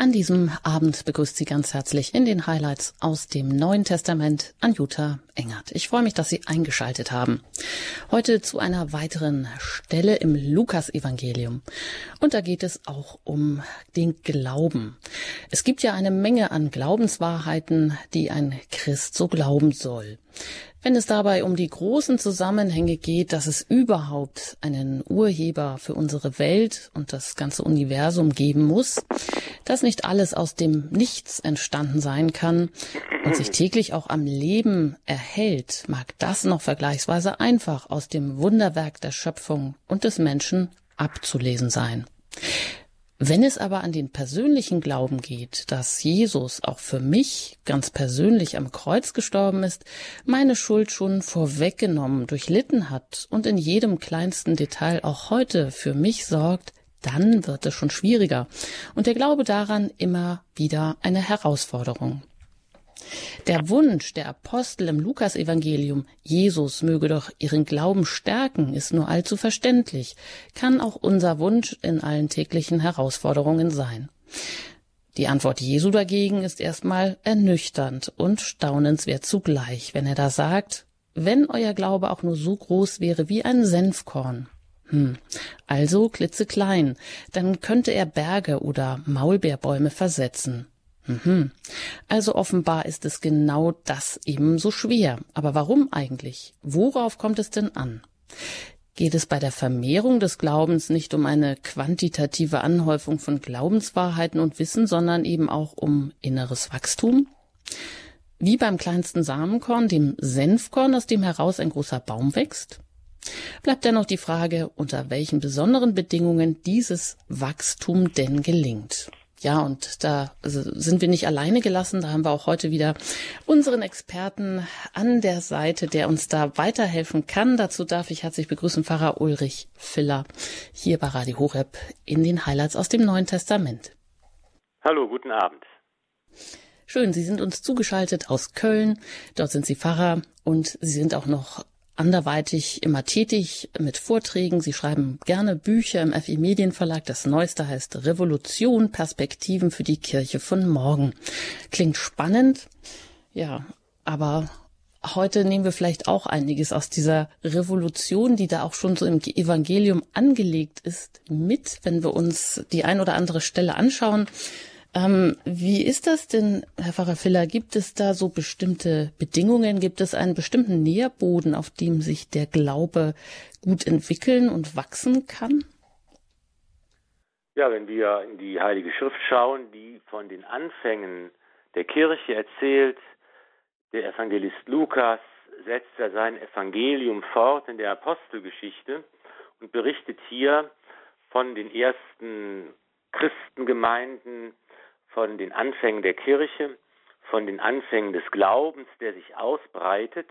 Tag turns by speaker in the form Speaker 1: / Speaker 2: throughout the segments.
Speaker 1: An diesem Abend begrüßt Sie ganz herzlich in den Highlights aus dem Neuen Testament Anjuta Engert. Ich freue mich, dass Sie eingeschaltet haben. Heute zu einer weiteren Stelle im Lukas-Evangelium. Und da geht es auch um den Glauben. Es gibt ja eine Menge an Glaubenswahrheiten, die ein Christ so glauben soll. Wenn es dabei um die großen Zusammenhänge geht, dass es überhaupt einen Urheber für unsere Welt und das ganze Universum geben muss, dass nicht alles aus dem Nichts entstanden sein kann und sich täglich auch am Leben erhält, mag das noch vergleichsweise einfach aus dem Wunderwerk der Schöpfung und des Menschen abzulesen sein. Wenn es aber an den persönlichen Glauben geht, dass Jesus auch für mich ganz persönlich am Kreuz gestorben ist, meine Schuld schon vorweggenommen, durchlitten hat und in jedem kleinsten Detail auch heute für mich sorgt, dann wird es schon schwieriger und der Glaube daran immer wieder eine Herausforderung. Der Wunsch der Apostel im Lukasevangelium, Jesus möge doch ihren Glauben stärken, ist nur allzu verständlich, kann auch unser Wunsch in allen täglichen Herausforderungen sein. Die Antwort Jesu dagegen ist erstmal ernüchternd und staunenswert zugleich, wenn er da sagt, wenn euer Glaube auch nur so groß wäre wie ein Senfkorn. Hm, also klitzeklein, dann könnte er Berge oder Maulbeerbäume versetzen. Mhm. Also offenbar ist es genau das eben so schwer. Aber warum eigentlich? Worauf kommt es denn an? Geht es bei der Vermehrung des Glaubens nicht um eine quantitative Anhäufung von Glaubenswahrheiten und Wissen, sondern eben auch um inneres Wachstum? Wie beim kleinsten Samenkorn, dem Senfkorn, aus dem heraus ein großer Baum wächst? Bleibt dennoch die Frage, unter welchen besonderen Bedingungen dieses Wachstum denn gelingt. Ja, und da sind wir nicht alleine gelassen. Da haben wir auch heute wieder unseren Experten an der Seite, der uns da weiterhelfen kann. Dazu darf ich herzlich begrüßen Pfarrer Ulrich Filler hier bei Radio Horeb in den Highlights aus dem Neuen Testament.
Speaker 2: Hallo, guten Abend.
Speaker 1: Schön, Sie sind uns zugeschaltet aus Köln. Dort sind Sie Pfarrer und Sie sind auch noch anderweitig immer tätig mit Vorträgen. Sie schreiben gerne Bücher im FI Medienverlag. Das neueste heißt Revolution, Perspektiven für die Kirche von morgen. Klingt spannend. Ja, aber heute nehmen wir vielleicht auch einiges aus dieser Revolution, die da auch schon so im Evangelium angelegt ist, mit, wenn wir uns die ein oder andere Stelle anschauen. Ähm, wie ist das denn, Herr Pfarrer Filler? Gibt es da so bestimmte Bedingungen? Gibt es einen bestimmten Nährboden, auf dem sich der Glaube gut entwickeln und wachsen kann?
Speaker 2: Ja, wenn wir in die Heilige Schrift schauen, die von den Anfängen der Kirche erzählt, der Evangelist Lukas setzt ja sein Evangelium fort in der Apostelgeschichte und berichtet hier von den ersten Christengemeinden, von den Anfängen der Kirche, von den Anfängen des Glaubens, der sich ausbreitet.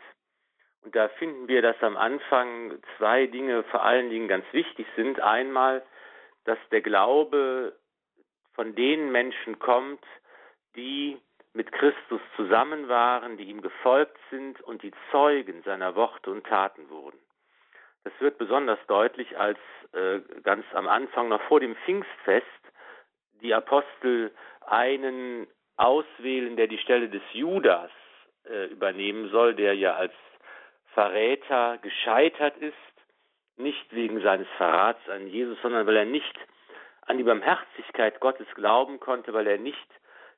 Speaker 2: Und da finden wir, dass am Anfang zwei Dinge vor allen Dingen ganz wichtig sind. Einmal, dass der Glaube von den Menschen kommt, die mit Christus zusammen waren, die ihm gefolgt sind und die Zeugen seiner Worte und Taten wurden. Das wird besonders deutlich, als äh, ganz am Anfang, noch vor dem Pfingstfest, die Apostel einen auswählen, der die Stelle des Judas äh, übernehmen soll, der ja als Verräter gescheitert ist, nicht wegen seines Verrats an Jesus, sondern weil er nicht an die Barmherzigkeit Gottes glauben konnte, weil er nicht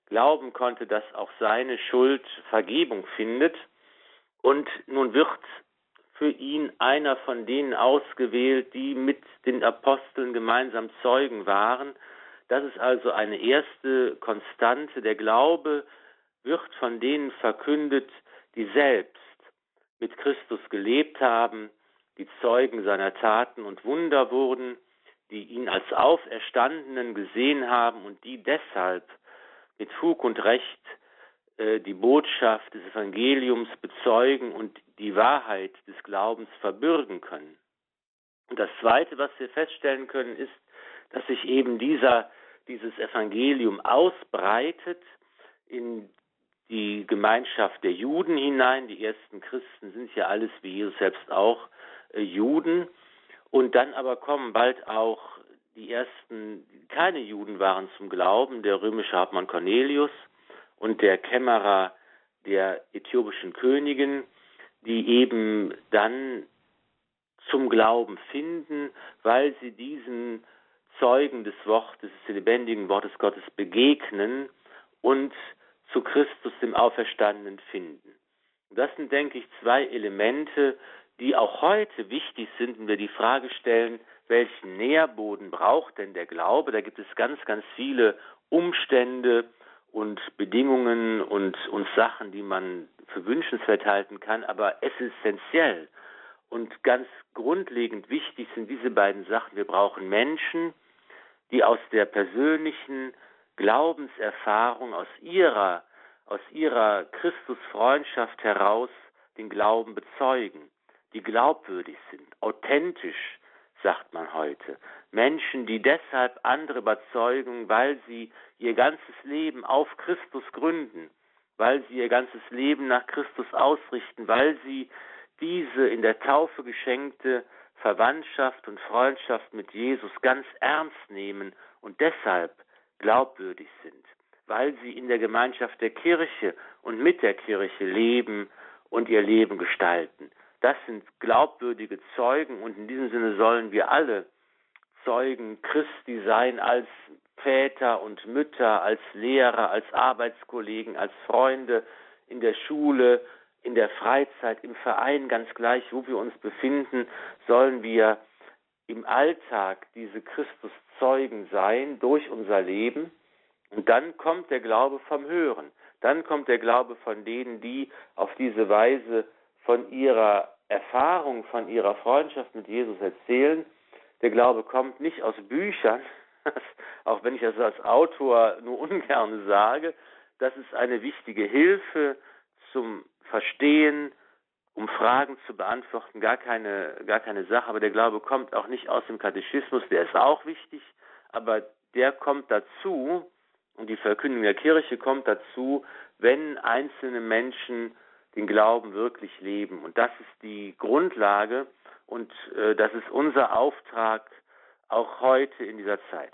Speaker 2: glauben konnte, dass auch seine Schuld Vergebung findet. Und nun wird für ihn einer von denen ausgewählt, die mit den Aposteln gemeinsam Zeugen waren, das ist also eine erste Konstante. Der Glaube wird von denen verkündet, die selbst mit Christus gelebt haben, die Zeugen seiner Taten und Wunder wurden, die ihn als Auferstandenen gesehen haben und die deshalb mit Fug und Recht äh, die Botschaft des Evangeliums bezeugen und die Wahrheit des Glaubens verbürgen können. Und das Zweite, was wir feststellen können, ist, dass sich eben dieser dieses Evangelium ausbreitet in die Gemeinschaft der Juden hinein. Die ersten Christen sind ja alles, wie Jesus selbst auch, äh, Juden. Und dann aber kommen bald auch die ersten, keine Juden waren zum Glauben, der römische Hauptmann Cornelius und der Kämmerer der äthiopischen Königin, die eben dann zum Glauben finden, weil sie diesen Zeugen des Wortes, des lebendigen Wortes Gottes begegnen und zu Christus, dem Auferstandenen, finden. Das sind, denke ich, zwei Elemente, die auch heute wichtig sind, wenn wir die Frage stellen, welchen Nährboden braucht denn der Glaube? Da gibt es ganz, ganz viele Umstände und Bedingungen und, und Sachen, die man für wünschenswert halten kann, aber essentiell und ganz grundlegend wichtig sind diese beiden Sachen. Wir brauchen Menschen, die aus der persönlichen Glaubenserfahrung, aus ihrer, aus ihrer Christusfreundschaft heraus den Glauben bezeugen, die glaubwürdig sind, authentisch, sagt man heute. Menschen, die deshalb andere überzeugen, weil sie ihr ganzes Leben auf Christus gründen, weil sie ihr ganzes Leben nach Christus ausrichten, weil sie diese in der Taufe geschenkte Verwandtschaft und Freundschaft mit Jesus ganz ernst nehmen und deshalb glaubwürdig sind, weil sie in der Gemeinschaft der Kirche und mit der Kirche leben und ihr Leben gestalten. Das sind glaubwürdige Zeugen und in diesem Sinne sollen wir alle Zeugen Christi sein als Väter und Mütter, als Lehrer, als Arbeitskollegen, als Freunde in der Schule, in der Freizeit, im Verein, ganz gleich, wo wir uns befinden, sollen wir im Alltag diese Christuszeugen sein durch unser Leben. Und dann kommt der Glaube vom Hören. Dann kommt der Glaube von denen, die auf diese Weise von ihrer Erfahrung, von ihrer Freundschaft mit Jesus erzählen. Der Glaube kommt nicht aus Büchern, auch wenn ich das als Autor nur ungern sage. Das ist eine wichtige Hilfe zum Verstehen, um Fragen zu beantworten, gar keine, gar keine Sache. Aber der Glaube kommt auch nicht aus dem Katechismus, der ist auch wichtig, aber der kommt dazu und die Verkündung der Kirche kommt dazu, wenn einzelne Menschen den Glauben wirklich leben. Und das ist die Grundlage und äh, das ist unser Auftrag auch heute in dieser Zeit.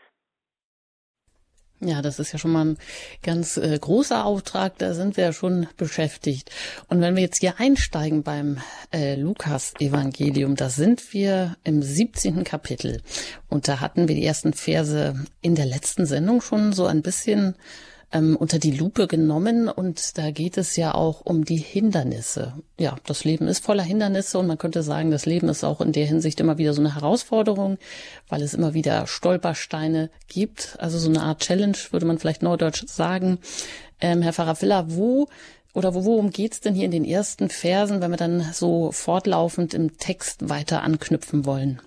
Speaker 1: Ja, das ist ja schon mal ein ganz äh, großer Auftrag, da sind wir ja schon beschäftigt. Und wenn wir jetzt hier einsteigen beim äh, Lukas-Evangelium, da sind wir im 17. Kapitel. Und da hatten wir die ersten Verse in der letzten Sendung schon so ein bisschen ähm, unter die Lupe genommen und da geht es ja auch um die Hindernisse. Ja, das Leben ist voller Hindernisse und man könnte sagen, das Leben ist auch in der Hinsicht immer wieder so eine Herausforderung, weil es immer wieder Stolpersteine gibt. Also so eine Art Challenge, würde man vielleicht neudeutsch sagen. Ähm, Herr Pfarrer wo oder worum geht's denn hier in den ersten Versen, wenn wir dann so fortlaufend im Text weiter anknüpfen wollen?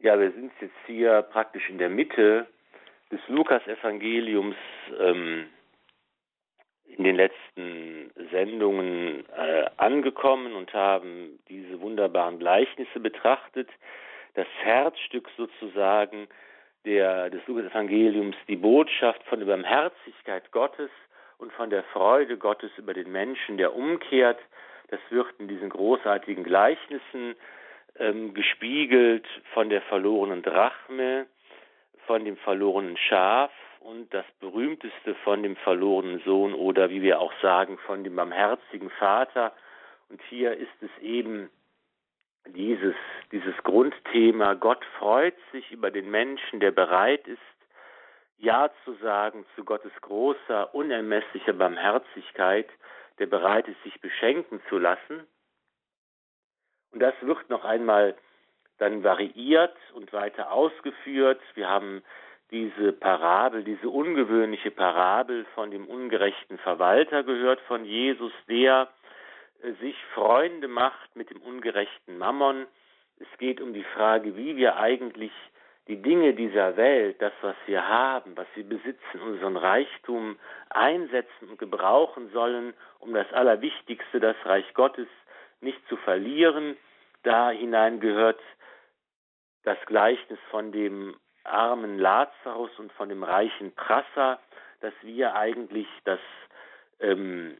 Speaker 2: Ja, wir sind jetzt hier praktisch in der Mitte des Lukas-Evangeliums ähm, in den letzten Sendungen äh, angekommen und haben diese wunderbaren Gleichnisse betrachtet. Das Herzstück sozusagen der, des Lukas-Evangeliums, die Botschaft von der Barmherzigkeit Gottes und von der Freude Gottes über den Menschen, der umkehrt, das wird in diesen großartigen Gleichnissen ähm, gespiegelt von der verlorenen Drachme, von dem verlorenen Schaf und das berühmteste von dem verlorenen Sohn oder wie wir auch sagen von dem barmherzigen Vater. Und hier ist es eben dieses, dieses Grundthema, Gott freut sich über den Menschen, der bereit ist, Ja zu sagen zu Gottes großer, unermesslicher Barmherzigkeit, der bereit ist, sich beschenken zu lassen. Und das wird noch einmal dann variiert und weiter ausgeführt. Wir haben diese Parabel, diese ungewöhnliche Parabel von dem ungerechten Verwalter gehört von Jesus, der äh, sich Freunde macht mit dem ungerechten Mammon. Es geht um die Frage, wie wir eigentlich die Dinge dieser Welt, das, was wir haben, was wir besitzen, unseren Reichtum einsetzen und gebrauchen sollen, um das Allerwichtigste, das Reich Gottes, nicht zu verlieren. Da hinein gehört das Gleichnis von dem armen Lazarus und von dem reichen Prasser, dass wir eigentlich das ähm,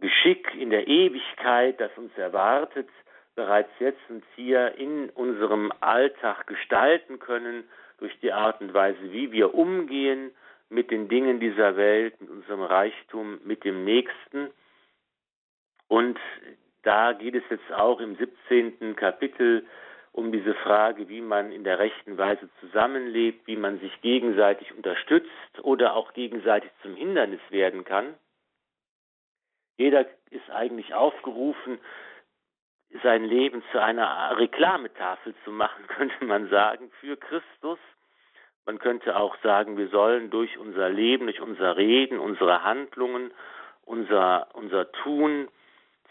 Speaker 2: Geschick in der Ewigkeit, das uns erwartet, bereits jetzt und hier in unserem Alltag gestalten können durch die Art und Weise, wie wir umgehen mit den Dingen dieser Welt, mit unserem Reichtum, mit dem Nächsten. Und da geht es jetzt auch im 17. Kapitel um diese Frage, wie man in der rechten Weise zusammenlebt, wie man sich gegenseitig unterstützt oder auch gegenseitig zum Hindernis werden kann. Jeder ist eigentlich aufgerufen, sein Leben zu einer Reklametafel zu machen, könnte man sagen, für Christus. Man könnte auch sagen, wir sollen durch unser Leben, durch unser Reden, unsere Handlungen, unser, unser Tun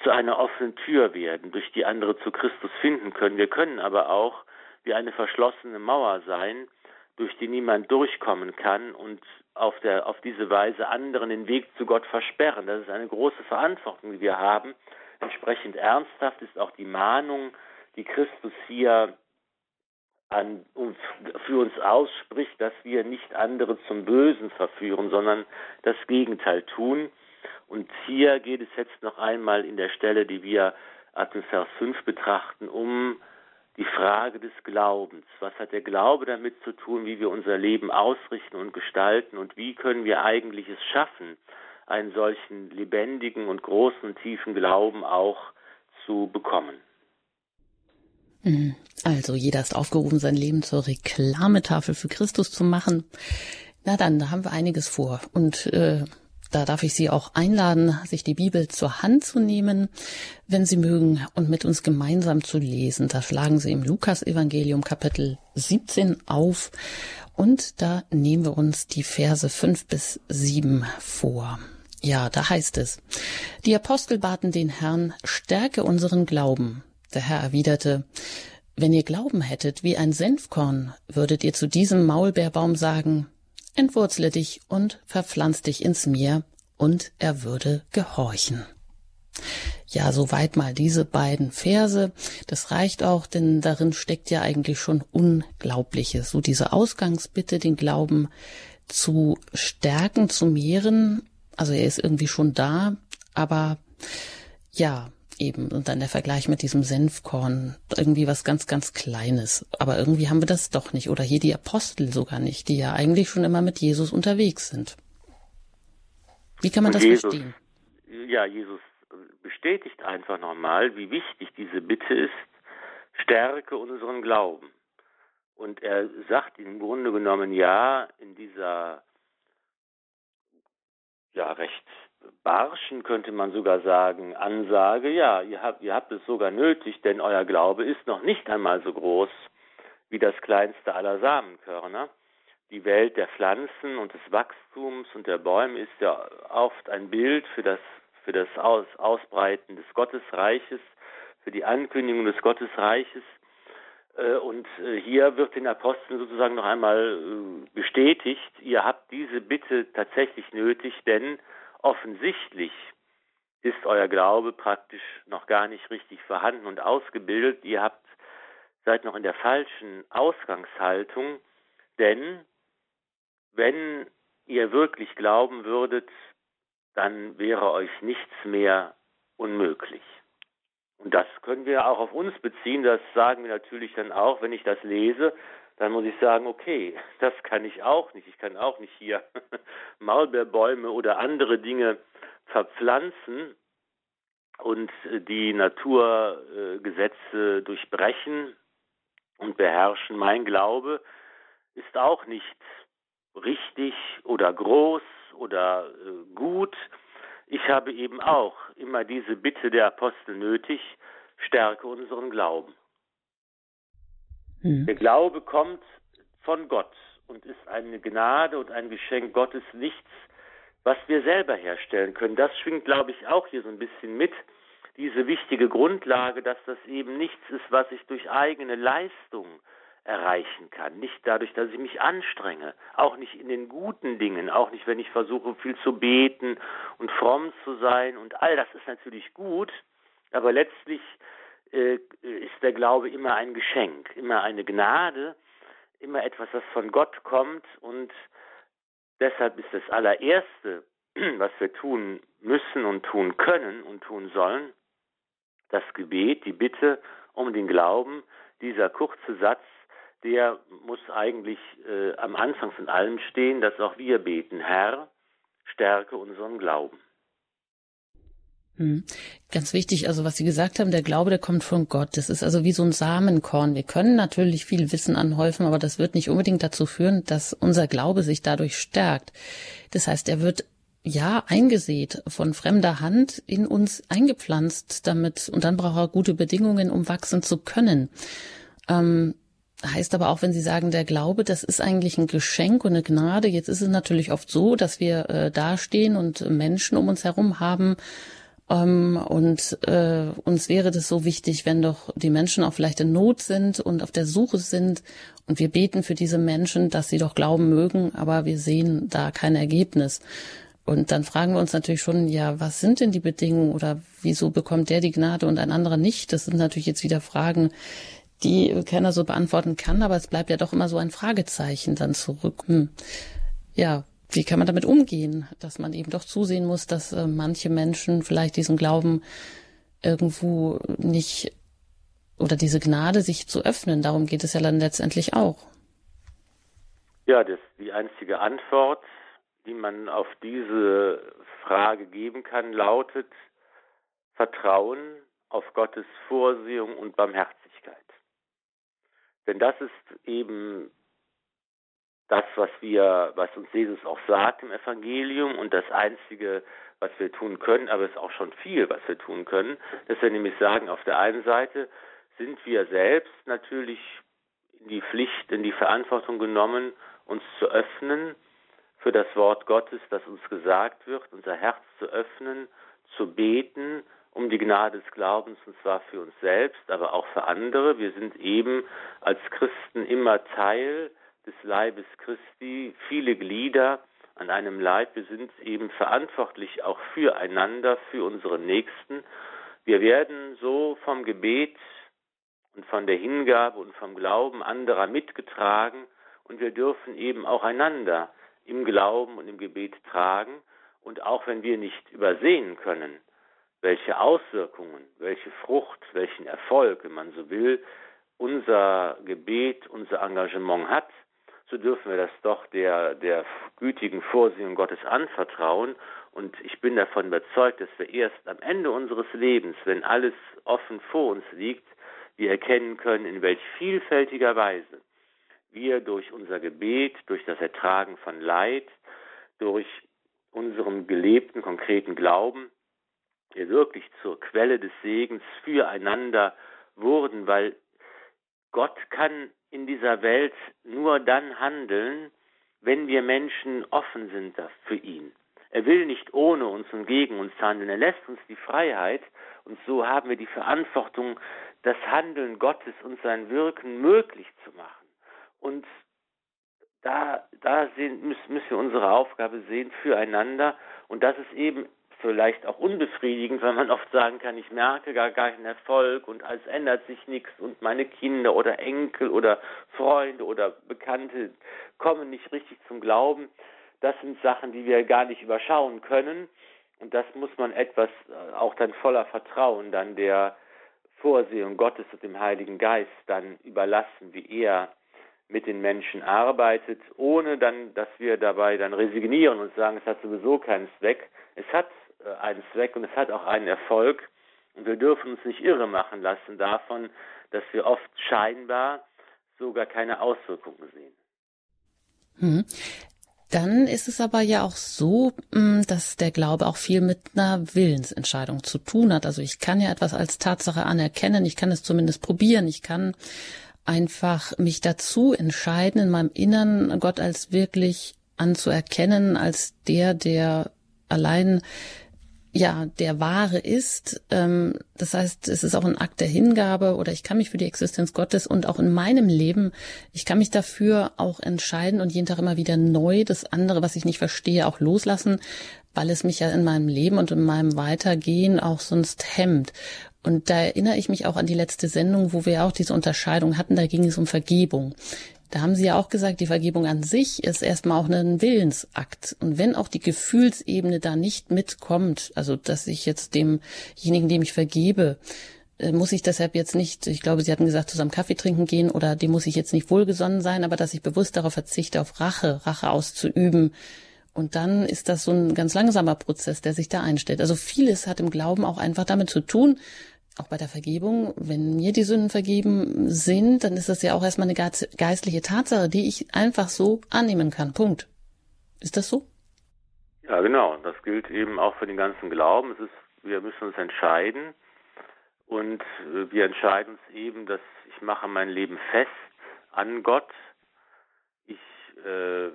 Speaker 2: zu einer offenen Tür werden, durch die andere zu Christus finden können. Wir können aber auch wie eine verschlossene Mauer sein, durch die niemand durchkommen kann und auf, der, auf diese Weise anderen den Weg zu Gott versperren. Das ist eine große Verantwortung, die wir haben. Entsprechend ernsthaft ist auch die Mahnung, die Christus hier an, für uns ausspricht, dass wir nicht andere zum Bösen verführen, sondern das Gegenteil tun. Und hier geht es jetzt noch einmal in der Stelle, die wir ab dem Vers 5 betrachten, um die Frage des Glaubens. Was hat der Glaube damit zu tun, wie wir unser Leben ausrichten und gestalten und wie können wir eigentlich es schaffen, einen solchen lebendigen und großen, tiefen Glauben auch zu bekommen.
Speaker 1: Mhm. Also jeder ist aufgerufen, sein Leben zur Reklametafel für Christus zu machen. Na dann, da haben wir einiges vor. Und äh, da darf ich Sie auch einladen, sich die Bibel zur Hand zu nehmen, wenn Sie mögen, und mit uns gemeinsam zu lesen. Da schlagen Sie im Lukas-Evangelium Kapitel 17 auf und da nehmen wir uns die Verse 5 bis 7 vor. Ja, da heißt es, die Apostel baten den Herrn, stärke unseren Glauben. Der Herr erwiderte, wenn ihr Glauben hättet wie ein Senfkorn, würdet ihr zu diesem Maulbeerbaum sagen, entwurzle dich und verpflanz dich ins Meer, und er würde gehorchen. Ja, soweit mal diese beiden Verse. Das reicht auch, denn darin steckt ja eigentlich schon Unglaubliches. So diese Ausgangsbitte, den Glauben zu stärken, zu mehren. Also er ist irgendwie schon da, aber ja, eben. Und dann der Vergleich mit diesem Senfkorn, irgendwie was ganz, ganz Kleines. Aber irgendwie haben wir das doch nicht. Oder hier die Apostel sogar nicht, die ja eigentlich schon immer mit Jesus unterwegs sind. Wie kann man das Jesus, verstehen?
Speaker 2: Ja, Jesus bestätigt einfach nochmal, wie wichtig diese Bitte ist, stärke unseren Glauben. Und er sagt im Grunde genommen ja in dieser ja recht barschen, könnte man sogar sagen, Ansage, ja, ihr habt, ihr habt es sogar nötig, denn euer Glaube ist noch nicht einmal so groß wie das kleinste aller Samenkörner. Die Welt der Pflanzen und des Wachstums und der Bäume ist ja oft ein Bild für das, für das Aus, Ausbreiten des Gottesreiches, für die Ankündigung des Gottesreiches. Äh, und äh, hier wird den Aposteln sozusagen noch einmal äh, bestätigt, ihr habt diese Bitte tatsächlich nötig, denn offensichtlich ist euer Glaube praktisch noch gar nicht richtig vorhanden und ausgebildet. Ihr habt seid noch in der falschen Ausgangshaltung, denn wenn ihr wirklich glauben würdet, dann wäre euch nichts mehr unmöglich. Und das können wir auch auf uns beziehen, das sagen wir natürlich dann auch, wenn ich das lese, dann muss ich sagen, okay, das kann ich auch nicht. Ich kann auch nicht hier Maulbeerbäume oder andere Dinge verpflanzen und die Naturgesetze durchbrechen und beherrschen. Mein Glaube ist auch nicht richtig oder groß oder äh, gut. Ich habe eben auch immer diese Bitte der Apostel nötig, stärke unseren Glauben. Mhm. Der Glaube kommt von Gott und ist eine Gnade und ein Geschenk Gottes, nichts, was wir selber herstellen können. Das schwingt, glaube ich, auch hier so ein bisschen mit, diese wichtige Grundlage, dass das eben nichts ist, was ich durch eigene Leistung erreichen kann. Nicht dadurch, dass ich mich anstrenge, auch nicht in den guten Dingen, auch nicht, wenn ich versuche, viel zu beten und fromm zu sein und all das ist natürlich gut, aber letztlich äh, ist der Glaube immer ein Geschenk, immer eine Gnade, immer etwas, das von Gott kommt. Und deshalb ist das allererste, was wir tun müssen und tun können und tun sollen, das Gebet, die Bitte um den Glauben, dieser kurze Satz, der muss eigentlich äh, am Anfang von allem stehen, dass auch wir beten, Herr, stärke unseren Glauben.
Speaker 1: Hm. Ganz wichtig, also was Sie gesagt haben, der Glaube, der kommt von Gott. Das ist also wie so ein Samenkorn. Wir können natürlich viel Wissen anhäufen, aber das wird nicht unbedingt dazu führen, dass unser Glaube sich dadurch stärkt. Das heißt, er wird ja eingesät von fremder Hand in uns eingepflanzt, damit und dann braucht er gute Bedingungen, um wachsen zu können. Ähm, heißt aber auch, wenn Sie sagen, der Glaube, das ist eigentlich ein Geschenk und eine Gnade. Jetzt ist es natürlich oft so, dass wir äh, dastehen und Menschen um uns herum haben, ähm, und äh, uns wäre das so wichtig, wenn doch die Menschen auch vielleicht in Not sind und auf der Suche sind und wir beten für diese Menschen, dass sie doch glauben mögen, aber wir sehen da kein Ergebnis. Und dann fragen wir uns natürlich schon, ja, was sind denn die Bedingungen oder wieso bekommt der die Gnade und ein anderer nicht? Das sind natürlich jetzt wieder Fragen, die keiner so beantworten kann, aber es bleibt ja doch immer so ein Fragezeichen dann zurück. Hm. Ja, wie kann man damit umgehen, dass man eben doch zusehen muss, dass äh, manche Menschen vielleicht diesen Glauben irgendwo nicht oder diese Gnade sich zu öffnen. Darum geht es ja dann letztendlich auch.
Speaker 2: Ja, das die einzige Antwort, die man auf diese Frage geben kann, lautet Vertrauen auf Gottes Vorsehung und Barmherzigkeit. Denn das ist eben das, was wir, was uns Jesus auch sagt im Evangelium und das einzige, was wir tun können, aber es ist auch schon viel, was wir tun können, dass wir nämlich sagen, auf der einen Seite sind wir selbst natürlich in die Pflicht, in die Verantwortung genommen, uns zu öffnen für das Wort Gottes, das uns gesagt wird, unser Herz zu öffnen, zu beten um die Gnade des Glaubens, und zwar für uns selbst, aber auch für andere. Wir sind eben als Christen immer Teil des Leibes Christi, viele Glieder an einem Leib. Wir sind eben verantwortlich auch füreinander, für unsere Nächsten. Wir werden so vom Gebet und von der Hingabe und vom Glauben anderer mitgetragen und wir dürfen eben auch einander im Glauben und im Gebet tragen. Und auch wenn wir nicht übersehen können, welche Auswirkungen, welche Frucht, welchen Erfolg, wenn man so will, unser Gebet, unser Engagement hat, so dürfen wir das doch der, der gütigen Vorsehung Gottes anvertrauen. Und ich bin davon überzeugt, dass wir erst am Ende unseres Lebens, wenn alles offen vor uns liegt, wir erkennen können, in welch vielfältiger Weise wir durch unser Gebet, durch das Ertragen von Leid, durch unseren gelebten, konkreten Glauben, wir wirklich zur Quelle des Segens füreinander wurden, weil Gott kann in dieser Welt nur dann handeln, wenn wir Menschen offen sind für ihn. Er will nicht ohne uns und gegen uns handeln. Er lässt uns die Freiheit und so haben wir die Verantwortung, das Handeln Gottes und sein Wirken möglich zu machen. Und da, da sehen, müssen wir unsere Aufgabe sehen füreinander und das ist eben vielleicht auch unbefriedigend, weil man oft sagen kann, ich merke gar keinen Erfolg und es ändert sich nichts und meine Kinder oder Enkel oder Freunde oder Bekannte kommen nicht richtig zum Glauben. Das sind Sachen, die wir gar nicht überschauen können und das muss man etwas äh, auch dann voller Vertrauen dann der Vorsehung Gottes und dem Heiligen Geist dann überlassen, wie er mit den Menschen arbeitet, ohne dann, dass wir dabei dann resignieren und sagen, es hat sowieso keinen Zweck. Es hat einen Zweck und es hat auch einen Erfolg. Und wir dürfen uns nicht irre machen lassen davon, dass wir oft scheinbar sogar keine Auswirkungen sehen.
Speaker 1: Hm. Dann ist es aber ja auch so, hm, dass der Glaube auch viel mit einer Willensentscheidung zu tun hat. Also ich kann ja etwas als Tatsache anerkennen, ich kann es zumindest probieren, ich kann einfach mich dazu entscheiden, in meinem Innern Gott als wirklich anzuerkennen, als der, der allein ja der wahre ist. Ähm, das heißt, es ist auch ein Akt der Hingabe oder ich kann mich für die Existenz Gottes und auch in meinem Leben, ich kann mich dafür auch entscheiden und jeden Tag immer wieder neu das andere, was ich nicht verstehe, auch loslassen, weil es mich ja in meinem Leben und in meinem Weitergehen auch sonst hemmt. Und da erinnere ich mich auch an die letzte Sendung, wo wir auch diese Unterscheidung hatten. Da ging es um Vergebung. Da haben Sie ja auch gesagt, die Vergebung an sich ist erstmal auch ein Willensakt. Und wenn auch die Gefühlsebene da nicht mitkommt, also dass ich jetzt demjenigen, dem ich vergebe, äh, muss ich deshalb jetzt nicht, ich glaube, Sie hatten gesagt, zusammen Kaffee trinken gehen oder dem muss ich jetzt nicht wohlgesonnen sein, aber dass ich bewusst darauf verzichte, auf Rache, Rache auszuüben. Und dann ist das so ein ganz langsamer Prozess, der sich da einstellt. Also vieles hat im Glauben auch einfach damit zu tun, auch bei der Vergebung, wenn mir die Sünden vergeben sind, dann ist das ja auch erstmal eine geistliche Tatsache, die ich einfach so annehmen kann. Punkt. Ist das so?
Speaker 2: Ja, genau. Das gilt eben auch für den ganzen Glauben. Es ist, wir müssen uns entscheiden und äh, wir entscheiden uns eben, dass ich mache mein Leben fest an Gott. Ich äh,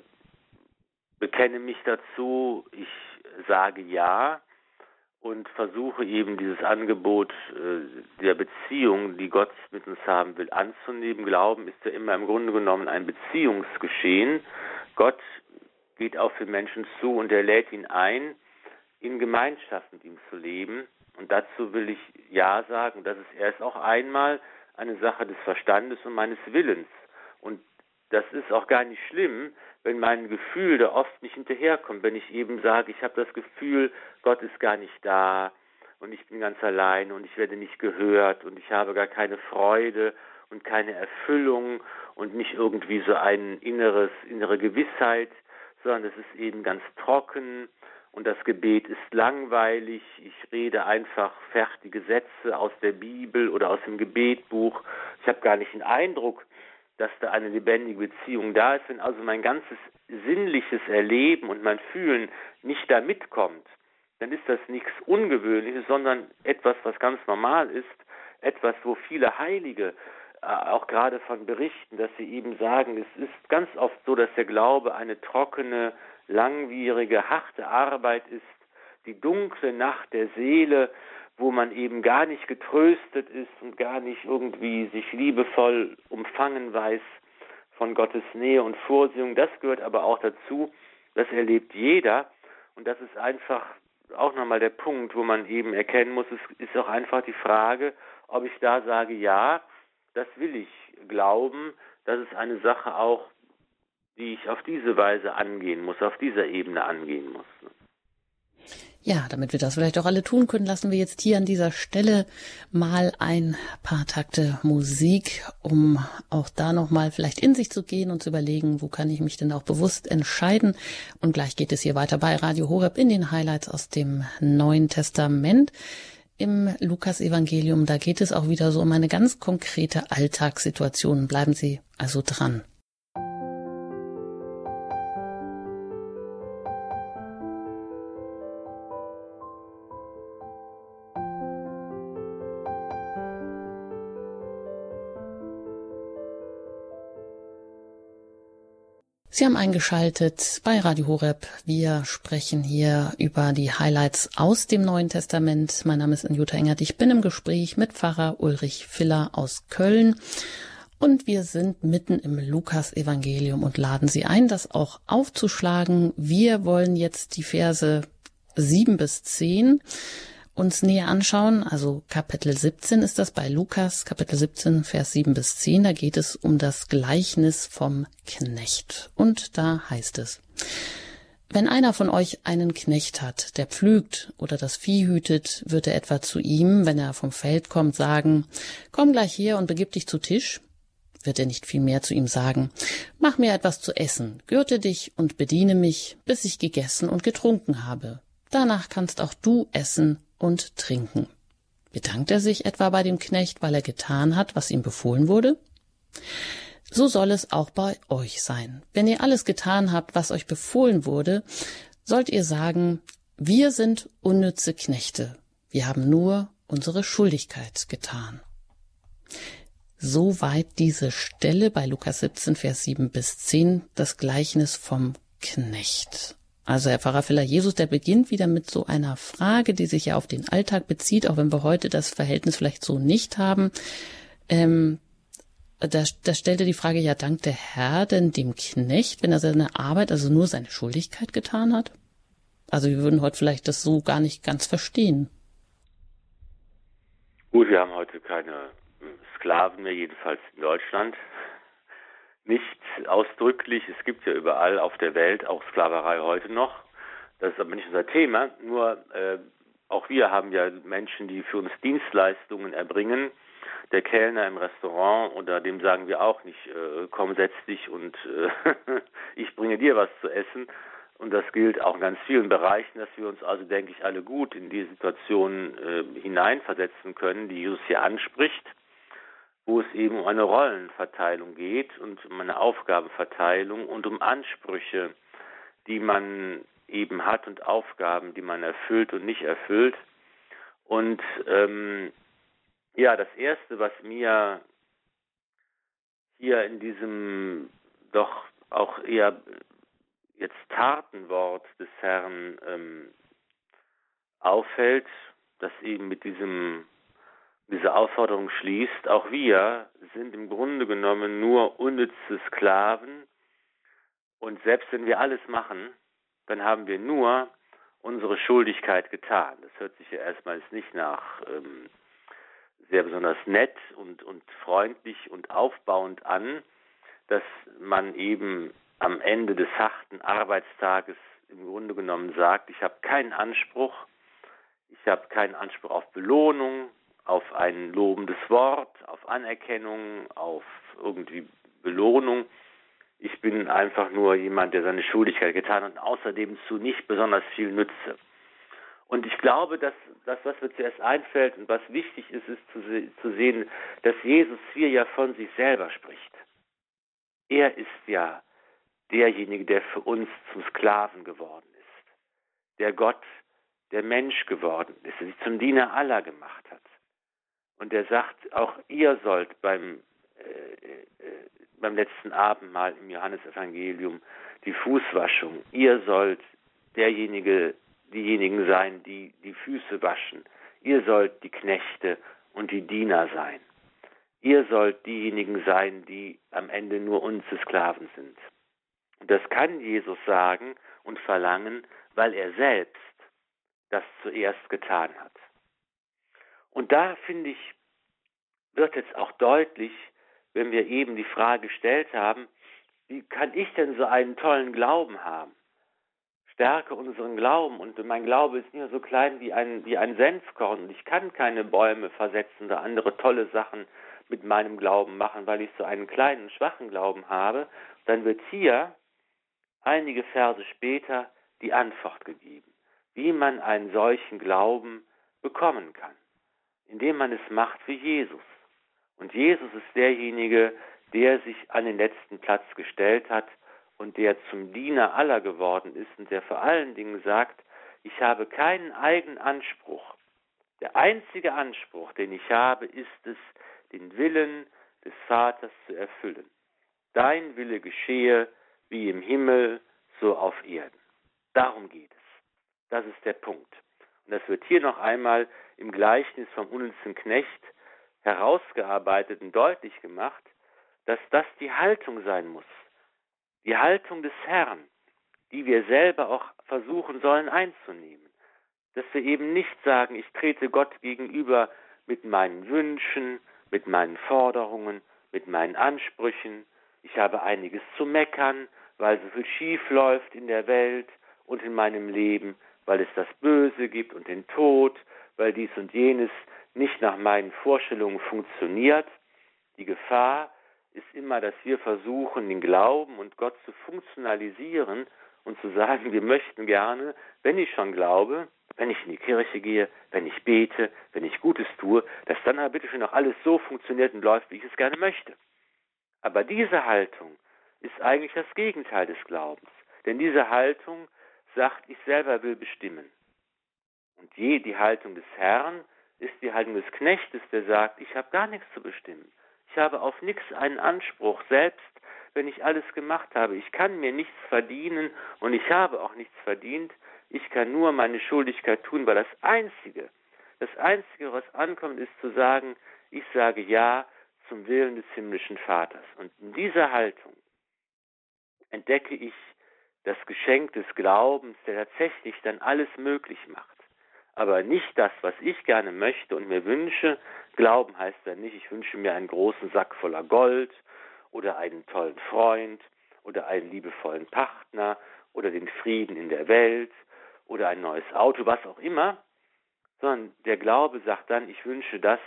Speaker 2: bekenne mich dazu. Ich sage ja und versuche eben dieses Angebot äh, der Beziehung, die Gott mit uns haben will, anzunehmen. Glauben ist ja immer im Grunde genommen ein Beziehungsgeschehen. Gott geht auf den Menschen zu und er lädt ihn ein, in Gemeinschaft mit ihm zu leben. Und dazu will ich Ja sagen. Das ist erst auch einmal eine Sache des Verstandes und meines Willens. Und das ist auch gar nicht schlimm, wenn mein Gefühl da oft nicht hinterherkommt, wenn ich eben sage, ich habe das Gefühl, Gott ist gar nicht da und ich bin ganz allein und ich werde nicht gehört und ich habe gar keine Freude und keine Erfüllung und nicht irgendwie so ein inneres, innere Gewissheit, sondern es ist eben ganz trocken und das Gebet ist langweilig. Ich rede einfach fertige Sätze aus der Bibel oder aus dem Gebetbuch. Ich habe gar nicht den Eindruck, dass da eine lebendige Beziehung da ist. Wenn also mein ganzes sinnliches Erleben und mein Fühlen nicht da mitkommt, dann ist das nichts Ungewöhnliches, sondern etwas, was ganz normal ist, etwas, wo viele Heilige äh, auch gerade von berichten, dass sie eben sagen, es ist ganz oft so, dass der Glaube eine trockene, langwierige, harte Arbeit ist, die dunkle Nacht der Seele, wo man eben gar nicht getröstet ist und gar nicht irgendwie sich liebevoll umfangen weiß von Gottes Nähe und Vorsehung. Das gehört aber auch dazu, das erlebt jeder und das ist einfach auch nochmal der Punkt, wo man eben erkennen muss, es ist auch einfach die Frage, ob ich da sage, ja, das will ich glauben, das ist eine Sache auch, die ich auf diese Weise angehen muss, auf dieser Ebene angehen muss.
Speaker 1: Ja, damit wir das vielleicht auch alle tun können, lassen wir jetzt hier an dieser Stelle mal ein paar Takte Musik, um auch da nochmal vielleicht in sich zu gehen und zu überlegen, wo kann ich mich denn auch bewusst entscheiden. Und gleich geht es hier weiter bei Radio Horeb in den Highlights aus dem Neuen Testament. Im Lukas-Evangelium, da geht es auch wieder so um eine ganz konkrete Alltagssituation. Bleiben Sie also dran. Sie haben eingeschaltet bei Radio Horeb. Wir sprechen hier über die Highlights aus dem Neuen Testament. Mein Name ist Anjuta Engert. Ich bin im Gespräch mit Pfarrer Ulrich Filler aus Köln. Und wir sind mitten im Lukas-Evangelium und laden Sie ein, das auch aufzuschlagen. Wir wollen jetzt die Verse sieben bis zehn uns näher anschauen, also Kapitel 17 ist das bei Lukas, Kapitel 17, Vers 7 bis 10, da geht es um das Gleichnis vom Knecht. Und da heißt es, wenn einer von euch einen Knecht hat, der pflügt oder das Vieh hütet, wird er etwa zu ihm, wenn er vom Feld kommt, sagen, komm gleich her und begib dich zu Tisch? Wird er nicht vielmehr zu ihm sagen, mach mir etwas zu essen, gürte dich und bediene mich, bis ich gegessen und getrunken habe. Danach kannst auch du essen und trinken. Bedankt er sich etwa bei dem Knecht, weil er getan hat, was ihm befohlen wurde? So soll es auch bei euch sein. Wenn ihr alles getan habt, was euch befohlen wurde, sollt ihr sagen, wir sind unnütze Knechte. Wir haben nur unsere Schuldigkeit getan. Soweit diese Stelle bei Lukas 17, Vers 7 bis 10, das Gleichnis vom Knecht. Also Herr Pfarrer Filler, Jesus, der beginnt wieder mit so einer Frage, die sich ja auf den Alltag bezieht, auch wenn wir heute das Verhältnis vielleicht so nicht haben. Ähm, da, da stellte die Frage, ja, dankt der Herr denn dem Knecht, wenn er seine Arbeit, also nur seine Schuldigkeit getan hat? Also wir würden heute vielleicht das so gar nicht ganz verstehen.
Speaker 2: Gut, wir haben heute keine Sklaven mehr, jedenfalls in Deutschland nicht ausdrücklich, es gibt ja überall auf der Welt auch Sklaverei heute noch. Das ist aber nicht unser Thema. Nur äh, auch wir haben ja Menschen, die für uns Dienstleistungen erbringen. Der Kellner im Restaurant oder dem sagen wir auch nicht, äh, komm, setz dich und äh, ich bringe dir was zu essen. Und das gilt auch in ganz vielen Bereichen, dass wir uns also, denke ich, alle gut in die Situation äh, hineinversetzen können, die Jesus hier anspricht, wo es eben um eine Rollenverteilung geht und um eine Aufgabenverteilung und um Ansprüche, die man eben hat und Aufgaben, die man erfüllt und nicht erfüllt. Und ähm, ja, das Erste, was mir hier in diesem doch auch eher jetzt Tatenwort des Herrn ähm, auffällt, das eben mit diesem diese Aufforderung schließt, auch wir sind im Grunde genommen nur unnütze Sklaven. Und selbst wenn wir alles machen, dann haben wir nur unsere Schuldigkeit getan. Das hört sich ja erstmals nicht nach ähm, sehr besonders nett und, und freundlich und aufbauend an, dass man eben am Ende des harten Arbeitstages im Grunde genommen sagt, ich habe keinen Anspruch, ich habe keinen Anspruch auf Belohnung, auf ein lobendes Wort, auf Anerkennung, auf irgendwie Belohnung. Ich bin einfach nur jemand, der seine Schuldigkeit getan hat und außerdem zu nicht besonders viel nütze. Und ich glaube, dass das, was mir zuerst einfällt und was wichtig ist, ist zu, zu sehen, dass Jesus hier ja von sich selber spricht. Er ist ja derjenige, der für uns zum Sklaven geworden ist, der Gott, der Mensch geworden ist, der sich zum Diener aller gemacht hat. Und der sagt, auch ihr sollt beim äh, äh, beim letzten Abendmahl im Johannesevangelium die Fußwaschung. Ihr sollt derjenige, diejenigen sein, die die Füße waschen. Ihr sollt die Knechte und die Diener sein. Ihr sollt diejenigen sein, die am Ende nur unsere Sklaven sind. Und das kann Jesus sagen und verlangen, weil er selbst das zuerst getan hat. Und da finde ich, wird jetzt auch deutlich, wenn wir eben die Frage gestellt haben, wie kann ich denn so einen tollen Glauben haben? Stärke unseren Glauben und mein Glaube ist nur so klein wie ein, wie ein Senfkorn und ich kann keine Bäume versetzen oder andere tolle Sachen mit meinem Glauben machen, weil ich so einen kleinen, schwachen Glauben habe. Dann wird hier einige Verse später die Antwort gegeben, wie man einen solchen Glauben bekommen kann, indem man es macht wie Jesus. Und Jesus ist derjenige, der sich an den letzten Platz gestellt hat und der zum Diener aller geworden ist und der vor allen Dingen sagt, ich habe keinen eigenen Anspruch. Der einzige Anspruch, den ich habe, ist es, den Willen des Vaters zu erfüllen. Dein Wille geschehe wie im Himmel, so auf Erden. Darum geht es. Das ist der Punkt. Und das wird hier noch einmal im Gleichnis vom unnützen Knecht herausgearbeitet und deutlich gemacht, dass das die Haltung sein muss. Die Haltung des Herrn, die wir selber auch versuchen sollen einzunehmen. Dass wir eben nicht sagen, ich trete Gott gegenüber mit meinen Wünschen, mit meinen Forderungen, mit meinen Ansprüchen. Ich habe einiges zu meckern, weil so viel schief läuft in der Welt und in meinem Leben, weil es das Böse gibt und den Tod, weil dies und jenes nicht nach meinen Vorstellungen funktioniert. Die Gefahr ist immer, dass wir versuchen, den Glauben und Gott zu funktionalisieren und zu sagen, wir möchten gerne, wenn ich schon glaube, wenn ich in die Kirche gehe, wenn ich bete, wenn ich Gutes tue, dass dann aber bitte schon auch alles so funktioniert und läuft, wie ich es gerne möchte. Aber diese Haltung ist eigentlich das Gegenteil des Glaubens. Denn diese Haltung sagt, ich selber will bestimmen. Und je die Haltung des Herrn ist die Haltung des Knechtes, der sagt, ich habe gar nichts zu bestimmen. Ich habe auf nichts einen Anspruch, selbst wenn ich alles gemacht habe. Ich kann mir nichts verdienen und ich habe auch nichts verdient. Ich kann nur meine Schuldigkeit tun, weil das Einzige, das Einzige, was ankommt, ist zu sagen, ich sage Ja zum Willen des himmlischen Vaters. Und in dieser Haltung entdecke ich das Geschenk des Glaubens, der tatsächlich dann alles möglich macht aber nicht das, was ich gerne möchte und mir wünsche. Glauben heißt ja nicht, ich wünsche mir einen großen Sack voller Gold oder einen tollen Freund oder einen liebevollen Partner oder den Frieden in der Welt oder ein neues Auto, was auch immer, sondern der Glaube sagt dann, ich wünsche das,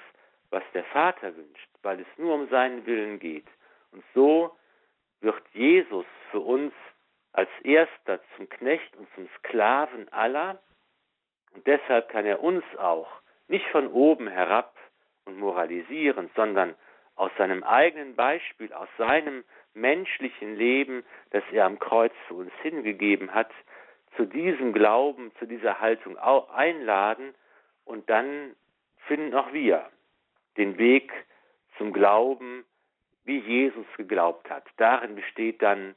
Speaker 2: was der Vater wünscht, weil es nur um seinen Willen geht. Und so wird Jesus für uns als erster zum Knecht und zum Sklaven aller. Und deshalb kann er uns auch nicht von oben herab und moralisieren, sondern aus seinem eigenen Beispiel, aus seinem menschlichen Leben, das er am Kreuz für uns hingegeben hat, zu diesem Glauben, zu dieser Haltung einladen und dann finden auch wir den Weg zum Glauben, wie Jesus geglaubt hat. Darin besteht dann